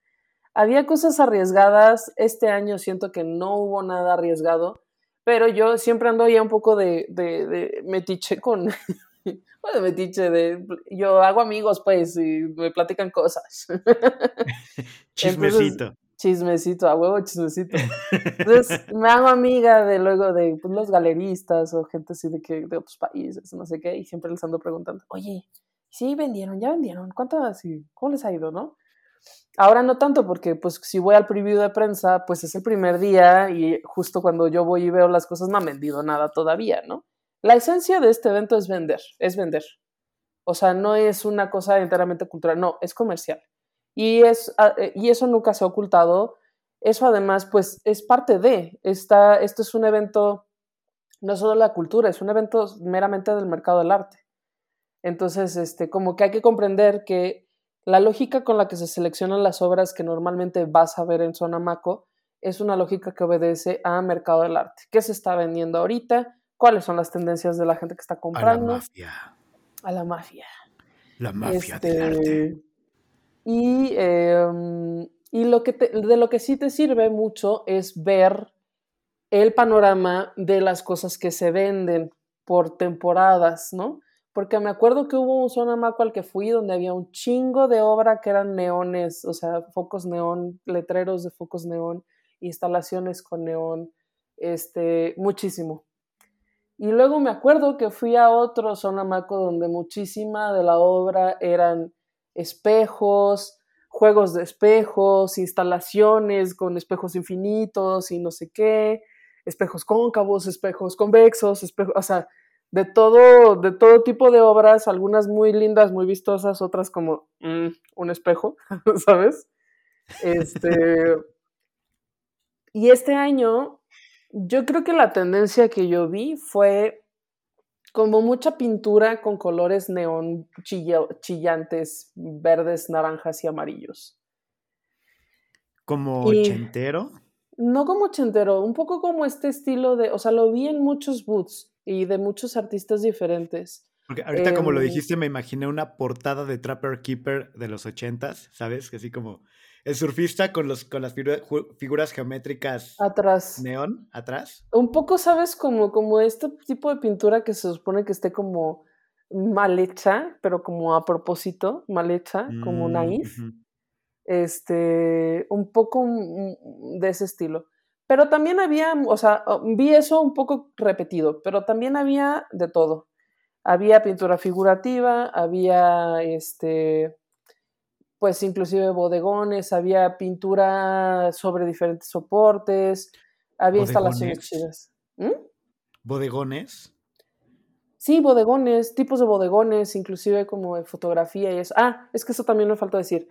Había cosas arriesgadas, este año siento que no hubo nada arriesgado, pero yo siempre ando ya un poco de, de, metiche con, bueno, metiche de, yo hago amigos pues y me platican cosas. chismecito. chismecito, a huevo chismecito. Entonces me hago amiga de luego de pues, los galeristas o gente así de que de otros países, no sé qué, y siempre les ando preguntando, oye, sí vendieron, ya vendieron, ¿cuánto así? ¿Cómo les ha ido, no? Ahora no tanto porque pues si voy al preview de prensa, pues es el primer día y justo cuando yo voy y veo las cosas no han vendido nada todavía, ¿no? La esencia de este evento es vender, es vender. O sea, no es una cosa enteramente cultural, no, es comercial. Y, es, ah, eh, y eso nunca se ha ocultado. Eso además, pues es parte de, esta, esto es un evento, no solo la cultura, es un evento meramente del mercado del arte. Entonces, este, como que hay que comprender que la lógica con la que se seleccionan las obras que normalmente vas a ver en Zona Maco es una lógica que obedece a mercado del arte. ¿Qué se está vendiendo ahorita? ¿Cuáles son las tendencias de la gente que está comprando? A la mafia. A la mafia. La mafia del arte. Este, y, em, y lo que de lo que sí te sirve mucho es ver el panorama de las cosas que se venden por temporadas, ¿no? Porque me acuerdo que hubo un zona maco al que fui donde había un chingo de obra que eran neones, o sea, focos neón, letreros de focos neón, instalaciones con neón, este, muchísimo. Y luego me acuerdo que fui a otro zona maco donde muchísima de la obra eran espejos, juegos de espejos, instalaciones con espejos infinitos y no sé qué. espejos cóncavos, espejos convexos, espejos, o sea, de todo, de todo tipo de obras, algunas muy lindas, muy vistosas, otras como mm, un espejo, ¿sabes? Este, y este año, yo creo que la tendencia que yo vi fue como mucha pintura con colores neón chillantes, verdes, naranjas y amarillos. ¿Como ochentero? No como ochentero, un poco como este estilo de, o sea, lo vi en muchos boots y de muchos artistas diferentes. Porque ahorita como lo Em, dijiste me imaginé una portada de Trapper Keeper de los ochentas, ¿sabes? Que así como el surfista con, los, con las figura- figuras geométricas Atrás. neón atrás. Un poco, ¿sabes? Como, como este tipo de pintura que se supone que esté como mal hecha, pero como a propósito, mal hecha, como Mm, naif. ujú. Este, un poco mm, de ese estilo. Pero también había, o sea, oh, vi eso un poco repetido, pero también había de todo. Había pintura figurativa, había este, pues inclusive bodegones, había pintura sobre diferentes soportes, había instalaciones ¿Bodegones? chidas. ¿Mm? Bodegones. Sí, bodegones, tipos de bodegones, inclusive como de fotografía y eso. Ah, es que eso también me falta decir.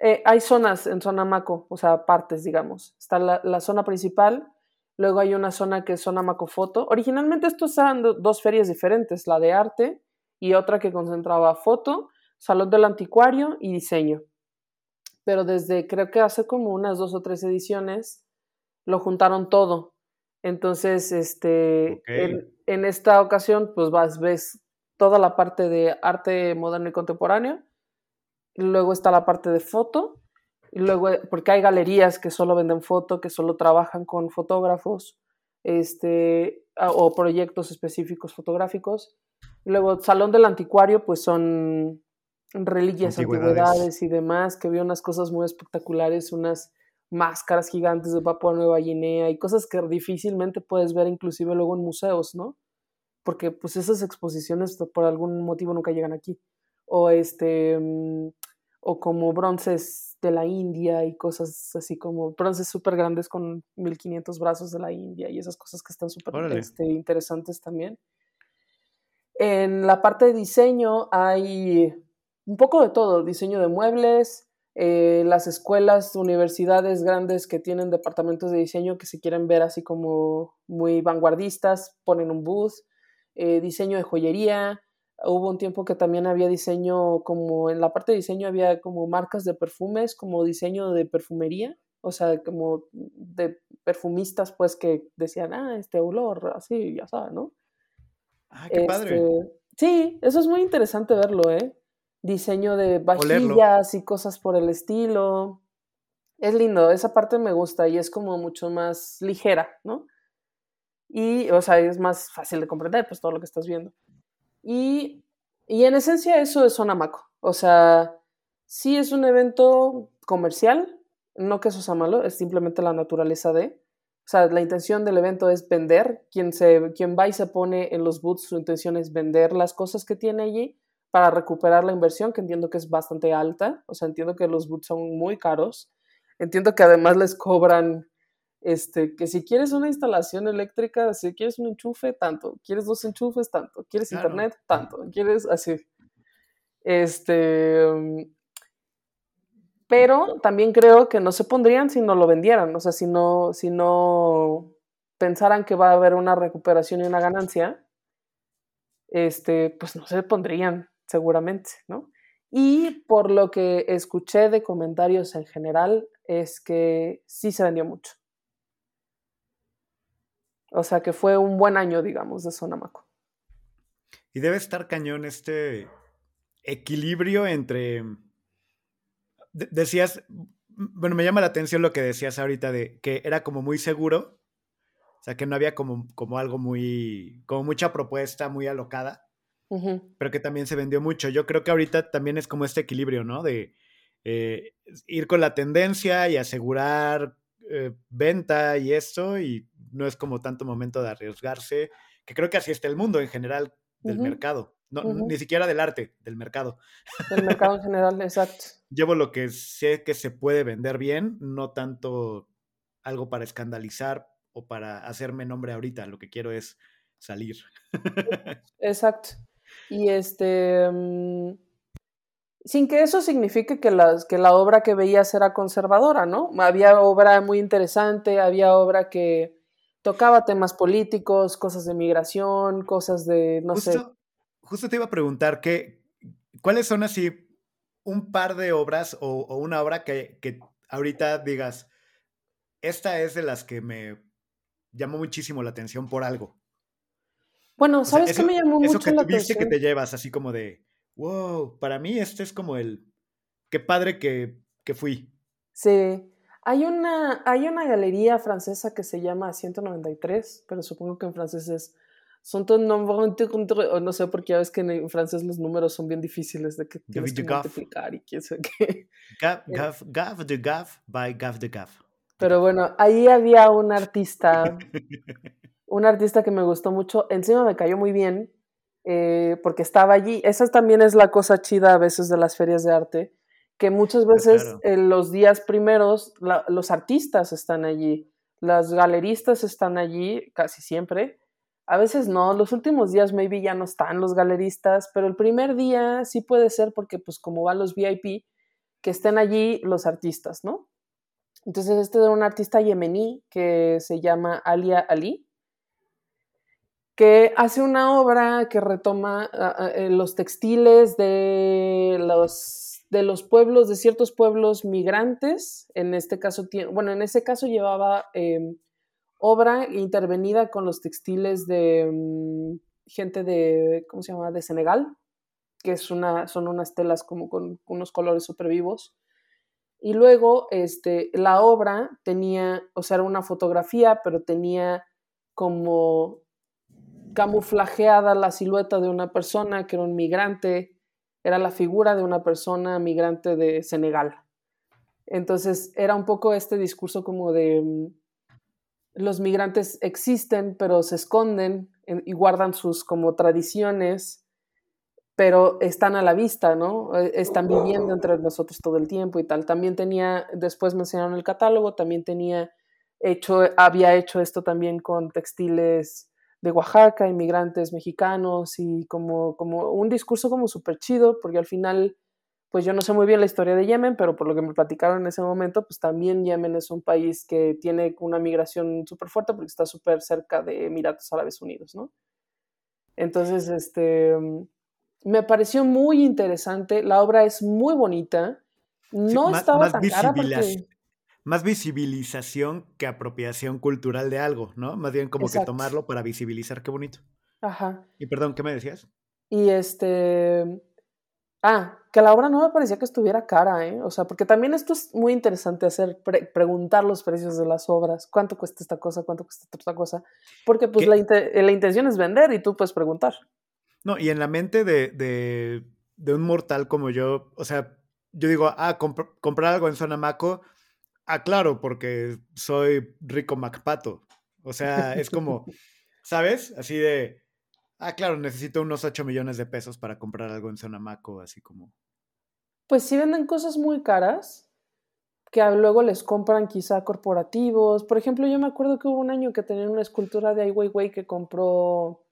Eh, hay zonas en zona Maco, o sea, partes, digamos. Está la, la zona principal, luego hay una zona que es zona Maco Foto. Originalmente estos eran do- dos ferias diferentes, la de arte y otra que concentraba foto, salón del anticuario y diseño. Pero desde creo que hace como unas dos o tres ediciones lo juntaron todo. Entonces, este, en, en esta ocasión, pues vas, ves toda la parte de arte moderno y contemporáneo, luego está la parte de foto, y luego, porque hay galerías que solo venden foto, que solo trabajan con fotógrafos, este, o proyectos específicos fotográficos. Luego, Salón del Anticuario, pues son reliquias, Antigüedades. antigüedades y demás, que vi unas cosas muy espectaculares, unas máscaras gigantes de Papua Nueva Guinea y cosas que difícilmente puedes ver inclusive luego en museos, ¿no? Porque pues esas exposiciones por algún motivo nunca llegan aquí. O este mm, o como bronces de la India y cosas así como bronces súper grandes con 1500 brazos de la India y esas cosas que están súper este, interesantes también. En la parte de diseño hay un poco de todo, diseño de muebles, eh, las escuelas, universidades grandes que tienen departamentos de diseño que se quieren ver así como muy vanguardistas, ponen un booth, eh, diseño de joyería. Hubo un tiempo que también había diseño, como en la parte de diseño había como marcas de perfumes, como diseño de perfumería, o sea, como de perfumistas pues que decían, ah, este olor, así, ya sabes, ¿no? Ah, qué padre. Este, sí, eso es muy interesante verlo, ¿eh? Diseño de Olerlo. vajillas y cosas por el estilo. Es lindo, esa parte me gusta y es como mucho más ligera, ¿no? Y, o sea, es más fácil de comprender, pues todo lo que estás viendo. Y, y en esencia eso es Sonamaco. O sea, sí es un evento comercial, no que eso sea malo, es simplemente la naturaleza de. O sea, la intención del evento es vender. Quien, se, quien va y se pone en los booths, su intención es vender las cosas que tiene allí para recuperar la inversión, que entiendo que es bastante alta. O sea, entiendo que los booths son muy caros. Entiendo que además les cobran, este, que si quieres una instalación eléctrica, si quieres un enchufe, tanto. Quieres dos enchufes, tanto. Quieres Claro. internet, tanto. Quieres así. Este, pero también creo que no se pondrían si no lo vendieran, o sea, si no, si no pensaran que va a haber una recuperación y una ganancia, este, pues no se pondrían seguramente, ¿no? Y por lo que escuché de comentarios en general, es que sí se vendió mucho. O sea que fue un buen año, digamos, de Sonamaco. Y debe estar cañón este equilibrio entre. de- decías. Bueno, me llama la atención lo que decías ahorita de que era como muy seguro. O sea, que no había como, como algo muy. como mucha propuesta, muy alocada. Pero que también se vendió mucho. Yo creo que ahorita también es como este equilibrio, ¿no? De eh, ir con la tendencia y asegurar eh, venta y esto, y no es como tanto momento de arriesgarse, que creo que así está el mundo en general del mercado, no, ni siquiera del arte, del mercado. Del mercado en general, exacto. Llevo lo que sé que se puede vender bien, no tanto algo para escandalizar o para hacerme nombre ahorita, lo que quiero es salir. Exacto. Y este, mm, sin que eso signifique que, las, que la obra que veías era conservadora, ¿no? Había obra muy interesante, había obra que tocaba temas políticos, cosas de migración, cosas de, no sé. Justo te iba a preguntar, ¿qué, ¿cuáles son así un par de obras o, una obra que, que ahorita digas, esta es de las que me llamó muchísimo la atención por algo? Bueno, ¿sabes qué me llamó mucho que la tuviste que te llevas así como de, wow, para mí este es como el, qué padre que, que fui. Sí, hay una, hay una galería francesa que se llama 193, pero supongo que en francés es son o no sé, porque ya ves que en francés los números son bien difíciles de que tienes que multiplicar y quién sé qué. Gav, gav, de gav by gav de gav. Pero bueno, ahí había un artista un artista que me gustó mucho, encima me cayó muy bien, eh, porque estaba allí. Esa también es la cosa chida a veces de las ferias de arte, que muchas ah, veces en los días primeros los artistas están allí, las galeristas están allí casi siempre. A veces no, los últimos días maybe ya no están los galeristas, pero el primer día sí puede ser porque pues como van los VIP, que estén allí los artistas, ¿no? Entonces este era un artista yemení que se llama Alia Ali, que hace una obra que retoma ah, ah, eh, los textiles de los, de los pueblos, de ciertos pueblos migrantes. En este caso, bueno, en ese caso llevaba em, obra intervenida con los textiles de mm, gente de, ¿cómo se llama?, de Senegal, que es una, son unas telas como con, unos colores súper vivos. Y luego, este, la obra tenía, o sea, era una fotografía, pero tenía como camuflajeada la silueta de una persona que era un migrante, era la figura de una persona migrante de Senegal. Entonces era un poco este discurso como de mm, los migrantes existen pero se esconden y guardan sus como tradiciones, pero están a la vista, ¿no? E, están viviendo entre nosotros todo el tiempo y tal. También tenía, después mencionaron el catálogo, también tenía hecho, había hecho esto también con textiles de Oaxaca, inmigrantes mexicanos y como, como un discurso como súper chido, porque al final, pues yo no sé muy bien la historia de Yemen, pero por lo que me platicaron en ese momento, pues también Yemen es un país que tiene una migración súper fuerte porque está súper cerca de Emiratos Árabes Unidos, ¿no? Entonces, este, me pareció muy interesante, la obra es muy bonita, no estaba tan cara porque más visibilización que apropiación cultural de algo, ¿no? Más bien como que tomarlo para visibilizar, qué bonito. Ajá. Y perdón, ¿qué me decías? Y este... Ah, que la obra no me parecía que estuviera cara, ¿eh? O sea, porque también esto es muy interesante hacer, preguntar los precios de las obras, cuánto cuesta esta cosa, cuánto cuesta esta cosa, porque pues la, la, intención es vender y tú puedes preguntar. No, y en la mente de, de, de un mortal como yo, o sea, yo digo, ah, comprar algo en Zona Maco, Ah, claro, porque soy rico Macpato. O sea, es como, ¿sabes? Así de, ah, claro, necesito unos 8 millones de pesos para comprar algo en Sonamaco, así como. Pues sí venden cosas muy caras que luego les compran quizá corporativos. Por ejemplo, yo me acuerdo que hubo un año que tenían una escultura de Ai Weiwei que compró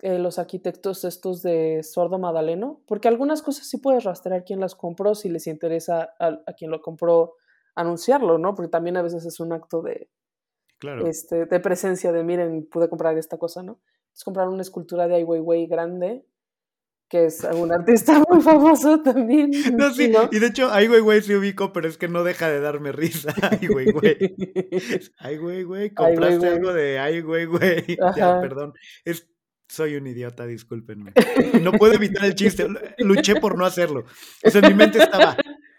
eh, los arquitectos estos de Sordo Madaleno, porque algunas cosas sí puedes rastrear quién las compró si les interesa a, a quien lo compró anunciarlo, ¿no? Porque también a veces es un acto de, claro. este, de presencia, de miren, pude comprar esta cosa, ¿no? Es comprar una escultura de Ai Weiwei grande, que es un artista muy famoso también. No, sí, y de hecho Ai Weiwei sí ubico, pero es que no deja de darme risa. Ai Weiwei. Ai Weiwei, compraste algo de Ai Weiwei. Ya, perdón. Es, soy un idiota, discúlpenme. No puedo evitar el chiste. Luché por no hacerlo. O sea, en mi mente estaba,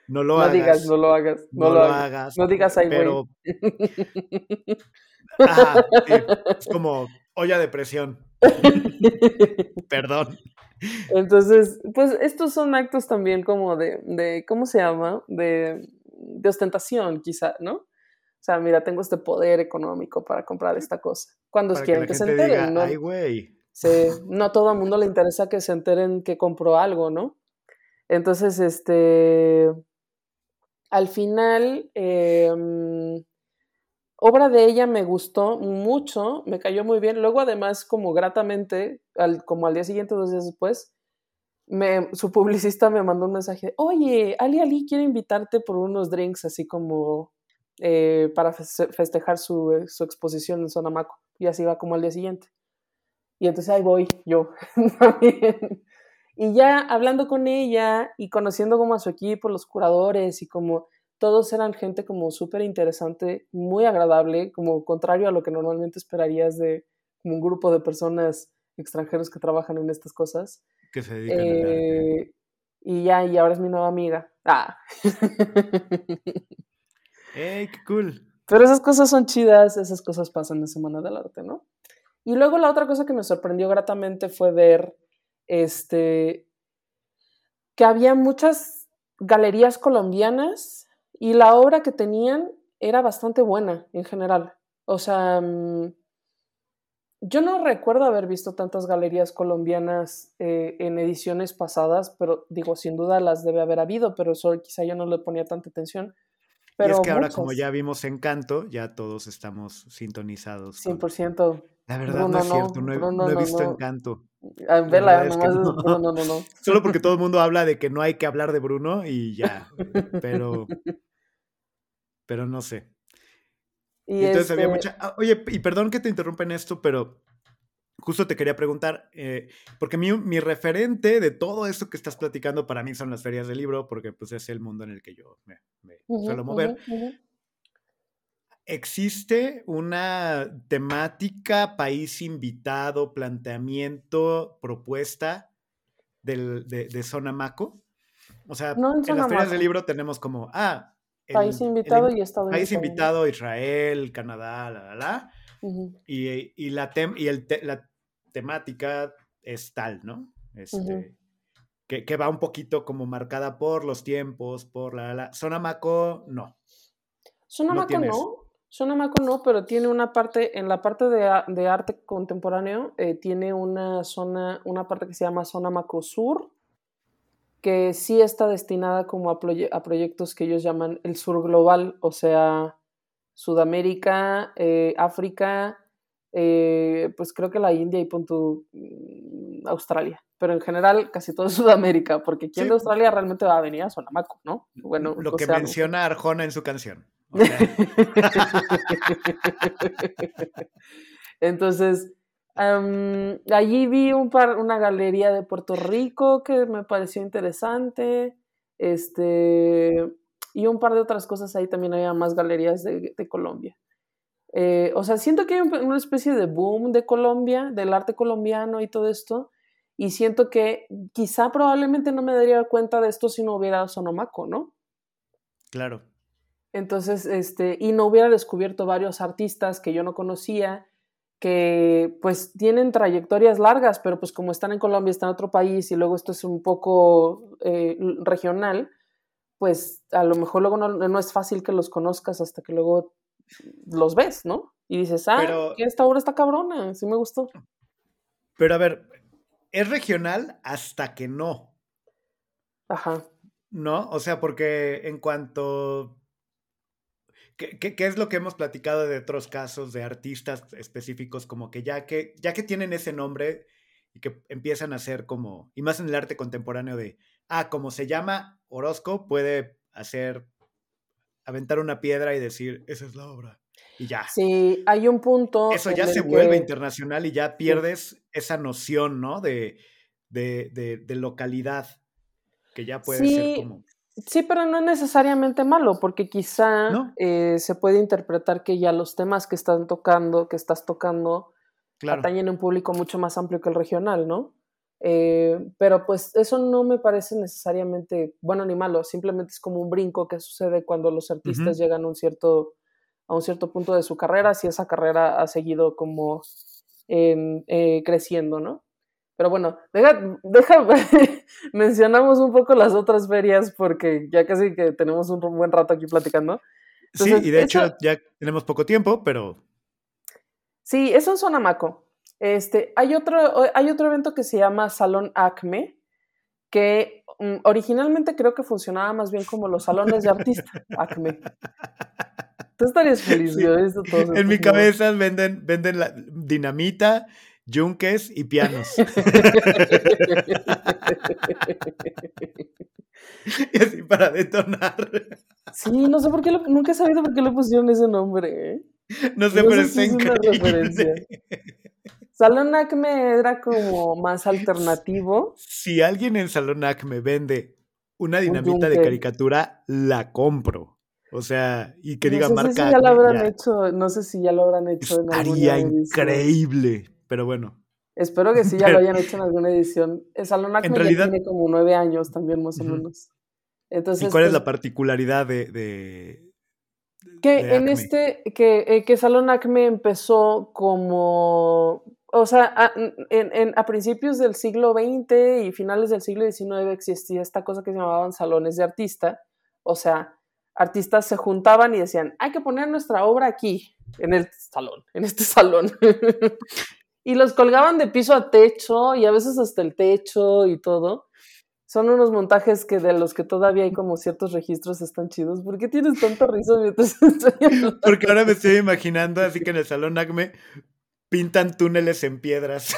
no lo hagas. Digas, no lo hagas. No, lo, hagas. No digas ahí, pero... Ajá, es como olla de presión. Perdón. Entonces, pues estos son actos también como de, de ¿cómo se llama? De, de, ostentación, quizá, ¿no? O sea, mira, tengo este poder económico para comprar esta cosa. Cuando quieren que, se enteren, ¿no? Ay, güey. Sí, no a todo el mundo le interesa que se enteren que compró algo, ¿no? Entonces, este, al final, em, obra de ella me gustó mucho, me cayó muy bien. Luego, además, como gratamente, como al día siguiente, dos días después, me, su publicista me mandó un mensaje, oye, Ali Ali quiere invitarte por unos drinks, así como eh, para festejar su, su, exposición en Sonamaco. Y así va como al día siguiente. Y entonces ahí voy yo también. Y ya hablando con ella y conociendo como a su equipo, los curadores y como todos eran gente como súper interesante, muy agradable, como contrario a lo que normalmente esperarías de un grupo de personas extranjeros que trabajan en estas cosas. Que se dedican eh, Y ya, y ahora es mi nueva amiga. Ah. ¡Ey, qué cool! Pero esas cosas son chidas, esas cosas pasan en Semana del Arte, ¿no? Y luego la otra cosa que me sorprendió gratamente fue ver este que había muchas galerías colombianas y la obra que tenían era bastante buena en general. O sea, mm, yo no recuerdo haber visto tantas galerías colombianas eh, en ediciones pasadas, pero digo, sin duda las debe haber habido, pero eso quizá yo no le ponía tanta atención. Pero y es que ahora, como ya vimos Encanto, ya todos estamos sintonizados. 100%. La verdad no, es cierto, no he, visto Encanto. Ah, vela, nomás no. no, no, no. Solo porque todo el mundo habla de que no hay que hablar de Bruno y ya. Pero, pero no sé. Y, entonces había este mucha. Ah, oye, y perdón que te interrumpa en esto, pero justo te quería preguntar, eh, porque mi, mi, referente de todo esto que estás platicando para mí son las ferias del libro, porque pues es el mundo en el que yo me, suelo mover. ¿Existe una temática, país invitado, planteamiento, propuesta del, de, de Sonamaco? O sea, en, en las ferias del libro tenemos como, ah, país invitado y Estados País invitado, Israel, Canadá, la, la, la. y, la, y el la temática es tal, ¿no? Este, que, va un poquito como marcada por los tiempos, por la... la. Sonamaco, no. Sonamaco no. Sonamaco no, pero tiene una parte, en la parte de, de arte contemporáneo, eh, tiene una zona, una parte que se llama Sonamaco Sur, que sí está destinada como a, proyectos que ellos llaman el sur global, o sea, Sudamérica, eh, África, eh, pues creo que la India y punto mm, Australia, pero en general casi todo Sudamérica, porque quien de Australia realmente va a venir a Sonamaco, ¿no? Bueno, lo que menciona Arjona en su canción. Entonces, allí vi un par, una galería de Puerto Rico que me pareció interesante. Este, y un par de otras cosas ahí también había más galerías de, Colombia. Eh, o sea, siento que hay una especie de boom de Colombia, del arte colombiano y todo esto. Y siento que quizá probablemente no me daría cuenta de esto si no hubiera Sonomaco, ¿no? Claro. Entonces, este, y no hubiera descubierto varios artistas que yo no conocía que pues tienen trayectorias largas, pero pues como están en Colombia, están en otro país y luego esto es un poco eh, regional, pues a lo mejor luego no, es fácil que los conozcas hasta que luego los ves, ¿no? Y dices, ah, esta obra está cabrona, sí me gustó. Pero a ver, es regional hasta que no. Ajá. ¿No? O sea, porque en cuanto ¿Qué, es lo que hemos platicado de otros casos de artistas específicos como que ya que ya que tienen ese nombre y que empiezan a ser como y más en el arte contemporáneo de ah como se llama Orozco puede hacer aventar una piedra y decir esa es la obra y ya. Sí hay un punto eso ya se vuelve internacional y ya pierdes esa noción no de, de, de, localidad que ya puede ser como Sí, pero no es necesariamente malo, porque quizá eh, se puede interpretar que ya los temas que están tocando, que estás tocando, claro. atañen a un público mucho más amplio que el regional, ¿no? Eh, pero pues eso no me parece necesariamente bueno ni malo, simplemente es como un brinco que sucede cuando los artistas llegan a un cierto a un cierto punto de su carrera, si esa carrera ha seguido como eh, creciendo, ¿no? Pero bueno, deja, deja mencionamos un poco las otras ferias porque ya casi que tenemos un buen rato aquí platicando. sí, y de hecho ya tenemos poco tiempo, pero... Sí, eso es Sonamaco. Este, hay, otro, hay otro evento que se llama Salón Acme, que mm, originalmente creo que funcionaba más bien como los salones de artista, Acme. Tú estarías feliz, Sí. yo he visto todos En mi cabeza venden, venden la dinamita, yunques y pianos. y así para detonar. Sí, no sé por qué, le- nunca he sabido por qué le pusieron ese nombre, ¿eh? No sé, No pero está si es una referencia. Salón Acme era como más alternativo. Si alguien en Salón Acme vende una dinamita de caricatura, la compro. O sea, y que no diga sé marca si ya lo habrán ya. hecho, no sé si ya lo habrán hecho en alguna Estaría increíble. Pero bueno, Espero que sí ya Pero- lo hayan hecho en alguna edición. El Salón Acme ya realidad- tiene como nueve años también, más o menos. Entonces, ¿y cuál es pues, la particularidad de, de- Que en este, que, eh, que Salón Acme empezó como, o sea, a, en- en- a principios del siglo XX y finales del siglo XIX existía esta cosa que se llamaban salones de artista, o sea, artistas se juntaban y decían, hay que poner nuestra obra aquí, en el salón, en este salón. y los colgaban de piso a techo y a veces hasta el techo y todo. Son unos montajes que de los que todavía hay como ciertos registros están chidos. ¿Por qué tienes tanta risa mientras estoy? Porque ahora me estoy imaginando así que en el Salón Acme pintan túneles en piedras.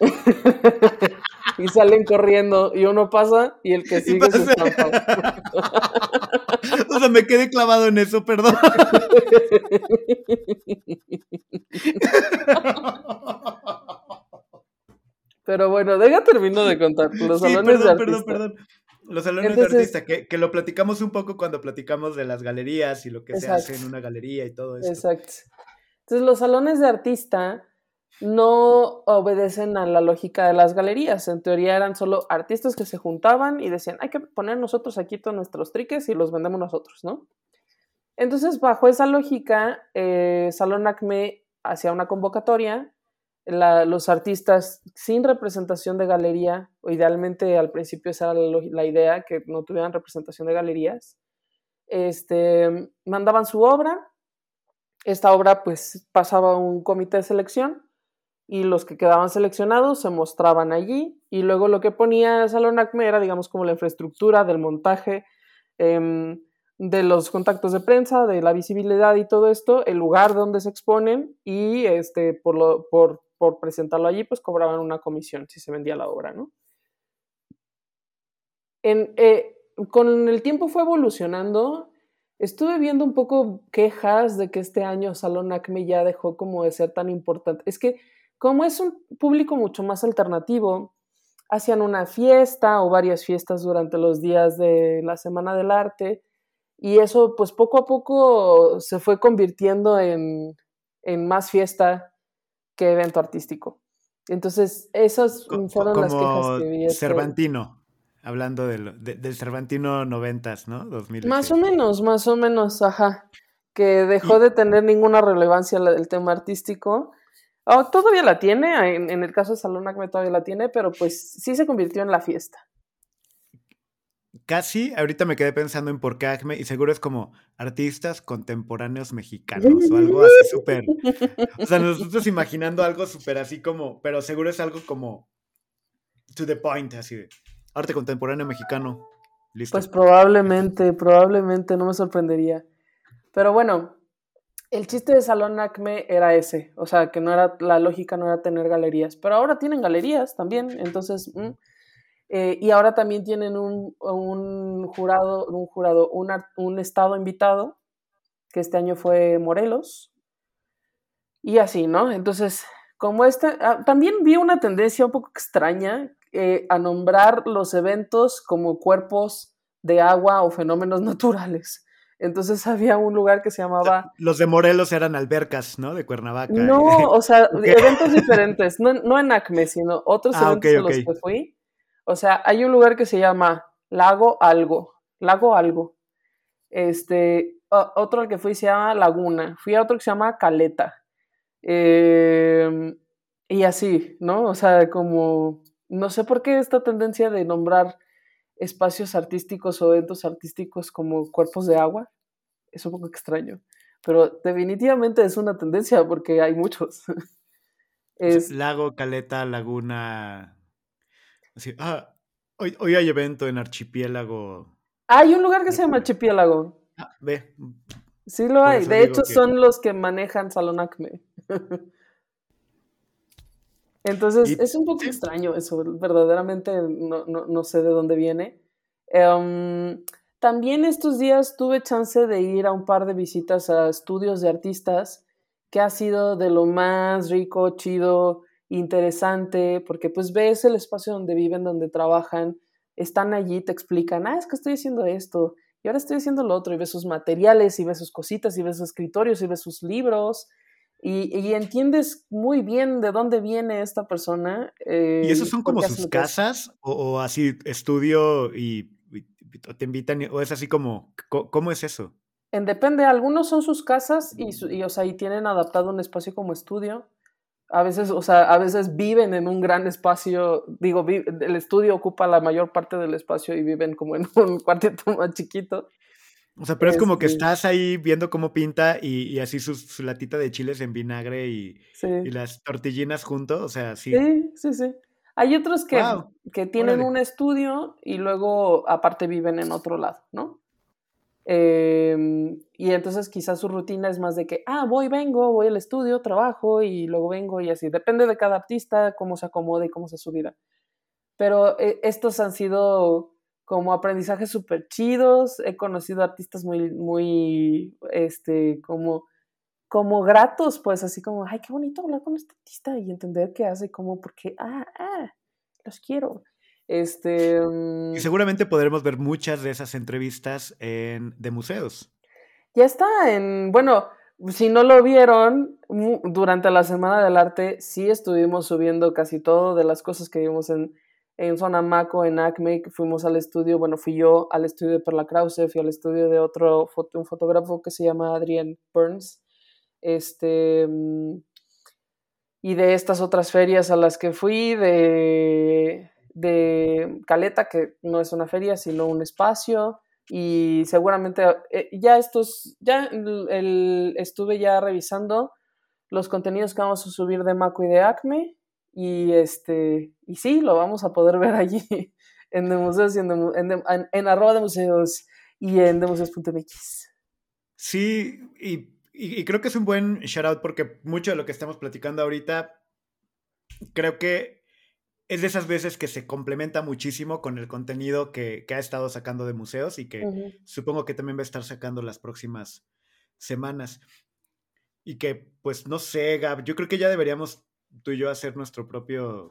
y salen corriendo y uno pasa y el que sigue se estampa. o sea, me quedé clavado en eso, perdón. Pero bueno, deja termino de contar. Los Sí, salones perdón, de perdón, artista. perdón. Los salones Entonces- de artista, que, que lo platicamos un poco cuando platicamos de las galerías y lo que se hace en una galería y todo eso. Exacto. Entonces los salones de artista no obedecen a la lógica de las galerías. En teoría eran solo artistas que se juntaban y decían, hay que poner nosotros aquí todos nuestros triques y los vendemos nosotros, ¿no? Entonces, bajo esa lógica, eh, Salón Acme hacía una convocatoria. los artistas sin representación de galería, o idealmente al principio esa era la, la idea, que no tuvieran representación de galerías, este, mandaban su obra, esta obra pues pasaba a un comité de selección y los que quedaban seleccionados se mostraban allí y luego lo que ponía Salón Acme era digamos como la infraestructura del montaje, em, de los contactos de prensa, de la visibilidad y todo esto, el lugar donde se exponen y este, por, lo, por, por presentarlo allí pues cobraban una comisión si se vendía la obra, ¿no? Eh, con el tiempo fue evolucionando. Estuve viendo un poco quejas de que este año Salón Acme ya dejó como de ser tan importante. Es que como es un público mucho más alternativo, hacían una fiesta o varias fiestas durante los días de la Semana del Arte y eso pues poco a poco se fue convirtiendo en, en más fiesta que evento artístico. Entonces esas fueron las quejas que vi. Cervantino, hablando de lo- de- del Cervantino noventas, ¿no? 2000 Más o menos, más o menos, ajá. Que dejó Y- de tener ninguna relevancia la del tema artístico. Oh, todavía la tiene, en, en el caso de Salón Acme todavía la tiene, pero pues sí se convirtió en la fiesta. Casi, ahorita me quedé pensando en por qué Acme y seguro es como artistas contemporáneos mexicanos o algo así súper. O sea, nosotros imaginando algo súper así como, pero seguro es algo como to the point, así de arte contemporáneo mexicano. Listo. Pues probablemente, probablemente, no me sorprendería. Pero bueno, el chiste de Salón Acme era ese, o sea, que no era, la lógica no era tener galerías, pero ahora tienen galerías también, entonces, mm, eh, y ahora también tienen un, jurado, un jurado, un estado invitado, que este año fue Morelos, y así, ¿no? Entonces, como este, ah, también vi una tendencia un poco extraña eh, a nombrar los eventos como cuerpos de agua o fenómenos naturales. Entonces había un lugar que se llamaba... Los de Morelos eran albercas, ¿no? De Cuernavaca. No, o sea, eventos diferentes, no, no en Acme, sino otros Ah, eventos a los que fui. O sea, hay un lugar que se llama Lago Algo, Lago Algo. Este, otro al que fui se llama Laguna. Fui a otro que se llama Caleta. Em, y así, ¿no? O sea, como, no sé por qué esta tendencia de nombrar espacios artísticos o eventos artísticos como cuerpos de agua es un poco extraño. Pero definitivamente es una tendencia porque hay muchos. Es, Lago, Caleta, Laguna. Así, ah, hoy, hoy hay evento en Archipiélago. hay un lugar que se llama Archipiélago. Ah, ve. Sí lo hay. De hecho, son los que manejan Salón Acme. Entonces, es un poco extraño eso. Verdaderamente no, sé de dónde viene. Em, también estos días tuve chance de ir a un par de visitas a estudios de artistas, que ha sido de lo más rico, chido, interesante, porque pues ves el espacio donde viven, donde trabajan, están allí, te explican, ah, es que estoy haciendo esto, y ahora estoy haciendo lo otro, y ves sus materiales, y ves sus cositas, y ves sus escritorios, y ves sus libros, y, entiendes muy bien de dónde viene esta persona. ¿Y esos son como sus casas? O, así estudio y, te invitan? ¿O es así como, cómo es eso? En depende, algunos son sus casas y, y, o sea, y tienen adaptado un espacio como estudio a veces, o sea, a veces viven en un gran espacio, digo, el estudio ocupa la mayor parte del espacio y viven como en un cuartito más chiquito. O sea, pero es como que este estás ahí viendo cómo pinta y, así su, latita de chiles en vinagre y, las tortillinas juntos, o sea, sí. Sí, sí, sí. Hay otros que, que tienen un estudio y luego aparte viven en otro lado, ¿no? Em, y entonces quizás su rutina es más de que, ah, voy, vengo, voy al estudio, trabajo y luego vengo y así. Depende de cada artista, cómo se acomode y cómo sea su vida. Pero eh, estos han sido como aprendizajes súper chidos. He conocido artistas muy, muy, este, como, como gratos, pues así como, ay, qué bonito hablar con este artista y entender qué hace, como, porque, ah, ah, los quiero. Este, mm y seguramente podremos ver muchas de esas entrevistas en, de museos. Ya está en, bueno, si no lo vieron, durante la Semana del Arte sí estuvimos subiendo casi todo de las cosas que vimos en, en Zona Maco, en ACME, fuimos al estudio, bueno, fui yo al estudio de Perla Krause, fui al estudio de otro un fotógrafo que se llama Adrian Burns, este, y de estas otras ferias a las que fui, de de Caleta, que no es una feria, sino un espacio. Y seguramente eh, ya estos, ya el, estuve ya revisando los contenidos que vamos a subir de Maco y de Acme. Y este, y sí, lo vamos a poder ver allí en de museos y en, en, arroba de museos y en demuseos.mx. Sí, y, y, creo que es un buen shout out porque mucho de lo que estamos platicando ahorita, creo que es de esas veces que se complementa muchísimo con el contenido que, ha estado sacando de museos y que supongo que también va a estar sacando las próximas semanas. Y que, pues, no sé, Gab, yo creo que ya deberíamos tú y yo hacer nuestro propio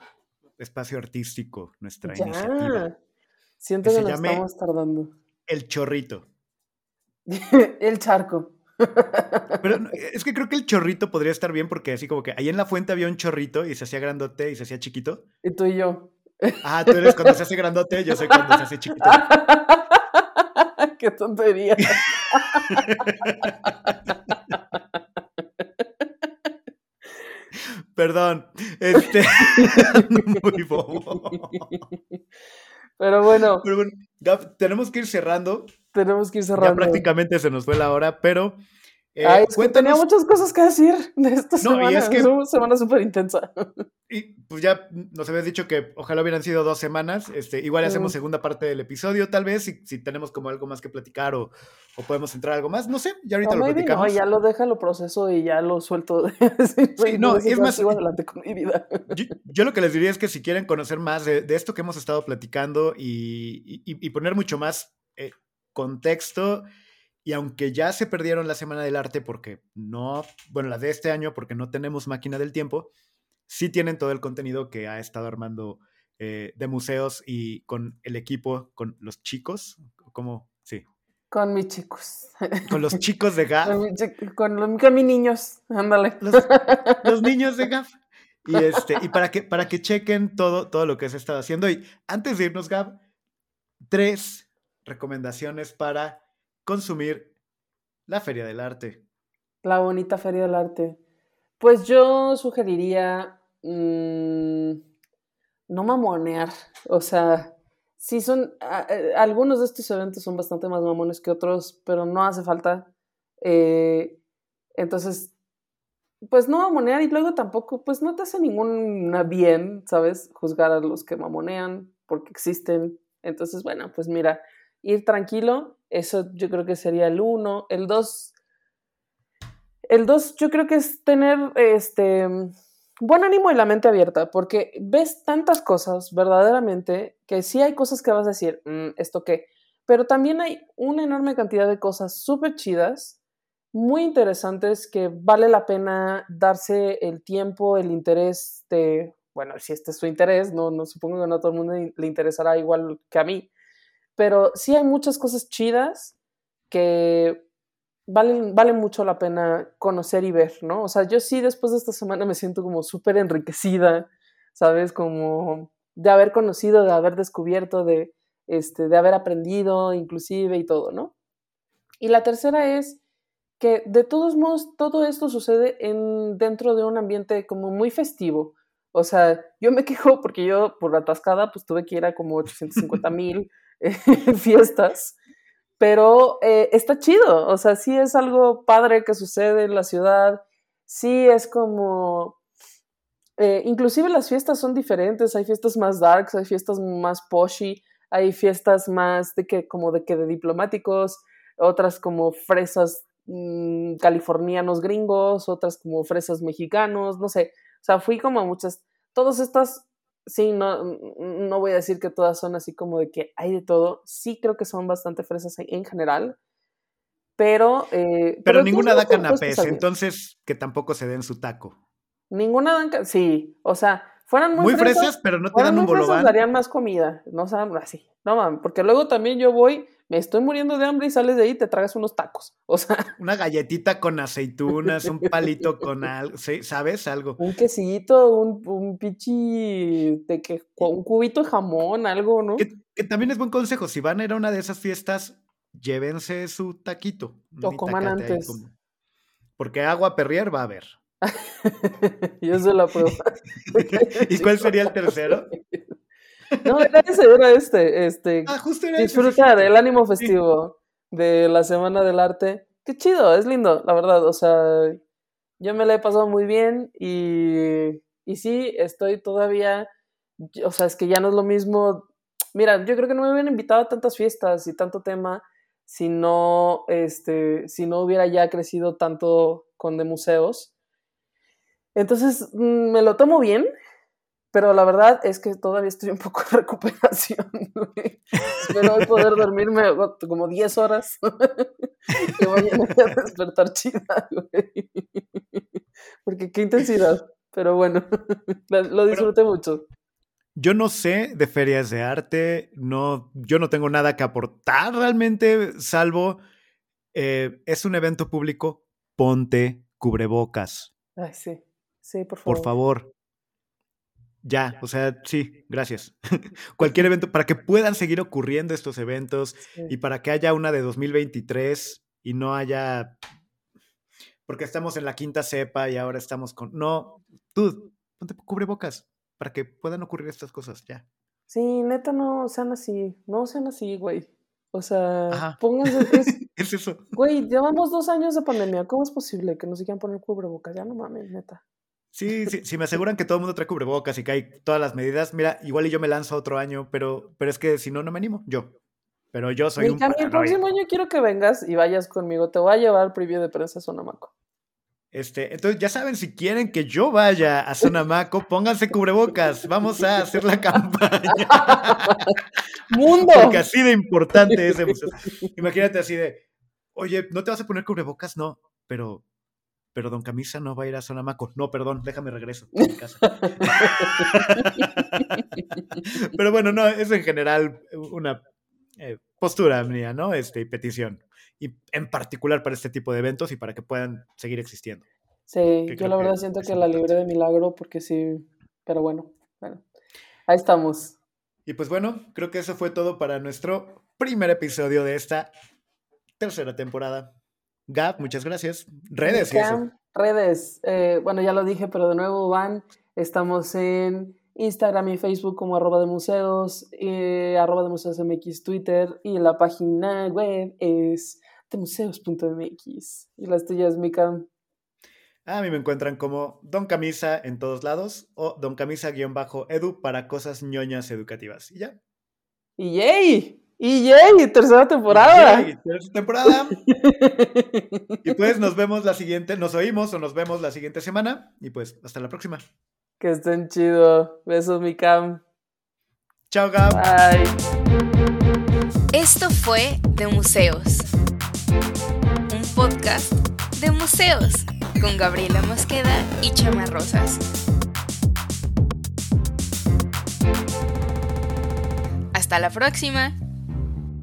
espacio artístico, nuestra iniciativa. Siento que, nos estamos tardando. El chorrito. el charco. Pero es que creo que el chorrito podría estar bien porque así como que ahí en la fuente había un chorrito y se hacía grandote y se hacía chiquito. Y tú y yo. Ah, tú eres cuando se hace grandote, yo soy cuando se hace chiquito. Qué tontería. Perdón, este muy bobo. Pero bueno. Pero bueno, tenemos que ir cerrando. Tenemos que ir cerrando. Ya prácticamente se nos fue la hora, pero. Eh, Ay, tenía muchas cosas que decir de esta semana. Y es que, es una semana súper intensa. Y pues ya nos habías dicho que ojalá hubieran sido dos semanas. Este, igual hacemos segunda parte del episodio, tal vez, si, si tenemos como algo más que platicar o, o, podemos entrar algo más. No sé, ya ahorita lo platicamos. No, ya lo deja, lo proceso y ya lo suelto. sí, no, es más. adelante con mi vida. Yo, lo que les diría es que si quieren conocer más de, de esto que hemos estado platicando y, y, y poner mucho más eh, contexto. Y aunque ya se perdieron la Semana del Arte porque no, bueno, la de este año porque no tenemos máquina del tiempo, sí tienen todo el contenido que ha estado armando eh, de museos y con el equipo, con los chicos, ¿cómo? Sí. Con mis chicos. Con los chicos de GAF. Con, los, mis niños, ándale. Los, niños de GAF. Y, este, y para, que, para que chequen todo, todo lo que se estado haciendo. Y antes de irnos, Gab, tres recomendaciones para consumir la Feria del Arte. La bonita Feria del Arte. Pues yo sugeriría mm, no mamonear. O sea, sí son. Algunos de estos eventos son bastante más mamones que otros, pero no hace falta. Eh, entonces, pues no mamonear y luego tampoco, pues no te hace ningún bien, ¿sabes? Juzgar a los que mamonean porque existen. Entonces, bueno, pues mira, ir tranquilo, eso yo creo que sería el uno. El dos, El dos, yo creo que es tener este buen ánimo y la mente abierta, porque ves tantas cosas verdaderamente que sí hay cosas que vas a decir, mm, ¿esto qué? Pero también hay una enorme cantidad de cosas súper chidas, muy interesantes, que vale la pena darse el tiempo, el interés de, bueno, si este es su interés, no, no supongo que no a todo el mundo le interesará igual que a mí, pero sí hay muchas cosas chidas que valen, vale mucho la pena conocer y ver, ¿no? O sea, yo sí después de esta semana me siento como súper enriquecida, ¿sabes? Como de haber conocido, de haber descubierto, de este, de haber aprendido inclusive y todo, ¿no? Y la tercera es que de todos modos todo esto sucede en, dentro de un ambiente como muy festivo. O sea, yo me quejo porque yo por la atascada pues tuve que ir a como 850 mil fiestas, pero eh, está chido, o sea, sí es algo padre que sucede en la ciudad, sí es como... Eh, inclusive las fiestas son diferentes, hay fiestas más darks, hay fiestas más poshy, hay fiestas más de que como de que de diplomáticos, otras como fresas mm, californianos gringos, otras como fresas mexicanos, no sé, o sea, fui como a muchas, todas estas, sí, no, no voy a decir que todas son así como de que hay de todo, sí creo que son bastante fresas en general, pero... Eh, pero, ninguna da canapés, entonces que tampoco se den su taco. Ninguna dan, sí, o sea, fueran muy, fresas, pero no te dan un bolobán. darían más comida, no saben así. No mames, porque luego también yo voy, me estoy muriendo de hambre y sales de ahí y te tragas unos tacos. O sea, una galletita con aceitunas, un palito con algo, ¿sabes? Algo. Un quesito, un, un pichi de que un cubito de jamón, algo, ¿no? Que, también es buen consejo, si van a ir a una de esas fiestas, llévense su taquito. O coman antes. Porque agua perrier va a haber. Yo se la prueba. ¿Y cuál sería el tercero? No, era ese, era este. este ah, justo era disfrutar el ánimo festivo de la Semana del Arte. Qué chido, es lindo, la verdad. O sea, yo me la he pasado muy bien y, y sí, estoy todavía. O sea, es que ya no es lo mismo. Mira, yo creo que no me hubieran invitado a tantas fiestas y tanto tema si no, este, si no hubiera ya crecido tanto con de museos. Entonces, mm, me lo tomo bien, pero la verdad es que todavía estoy un poco en recuperación. Espero poder dormirme como 10 horas. que mañana voy a despertar chida, güey. Porque qué intensidad. Pero bueno, lo disfruté mucho. Yo no sé de ferias de arte, no, yo no tengo nada que aportar realmente, salvo eh, es un evento público, ponte cubrebocas. Ay, sí. Sí, por favor. Por favor. Ya, o sea, sí, gracias. Cualquier evento, para que puedan seguir ocurriendo estos eventos y para que haya una de 2023 y no haya, porque estamos en la quinta cepa y ahora estamos con, no, tú, ponte cubrebocas para que puedan ocurrir estas cosas, ya. Sí, neta, no sean así, no sean así, güey. O sea, pónganse. Es, eso. Güey, llevamos dos años de pandemia. ¿Cómo es posible que no se quieran poner cubrebocas? Ya no mames, neta. Sí, sí, si me aseguran que todo el mundo trae cubrebocas y que hay todas las medidas, mira, igual y yo me lanzo otro año, pero, pero es que si no, no me animo, yo. Pero yo soy un El próximo año quiero que vengas y vayas conmigo. Te voy a llevar al preview de prensa Sonamaco. Este, entonces ya saben, si quieren que yo vaya a Sonamaco, pónganse cubrebocas. Vamos a hacer la campaña. ¡Mundo! Porque así de importante es. Imagínate así de, oye, ¿no te vas a poner cubrebocas? No, pero pero Don Camisa no va a ir a Sonamaco. No, perdón, déjame regreso a mi casa. pero bueno, no, es en general una eh, postura mía, ¿no? Este, petición. Y en particular para este tipo de eventos y para que puedan seguir existiendo. Sí, yo la verdad siento que la libré de milagro porque sí, pero bueno, bueno, ahí estamos. Y pues bueno, creo que eso fue todo para nuestro primer episodio de esta tercera temporada. Gab, muchas gracias. Redes. Redes. Eh, bueno, ya lo dije, pero de nuevo van. Estamos en Instagram y Facebook como arroba de museos, eh, arroba de museos MX Twitter y la página web es demuseos.mx. Y las tuyas, Mika. A mí me encuentran como Don Camisa en todos lados o Don Camisa-edu para cosas ñoñas educativas. Y ya. ¡Y yay! Y yay, tercera temporada. Yay, tercera temporada. y pues nos vemos la siguiente, nos oímos o nos vemos la siguiente semana. Y pues hasta la próxima. Que estén chido. Besos, mi cam. Chao, Gab. Bye. Esto fue De Museos. Un podcast de museos con Gabriela Mosqueda y Chama Rosas. Hasta la próxima.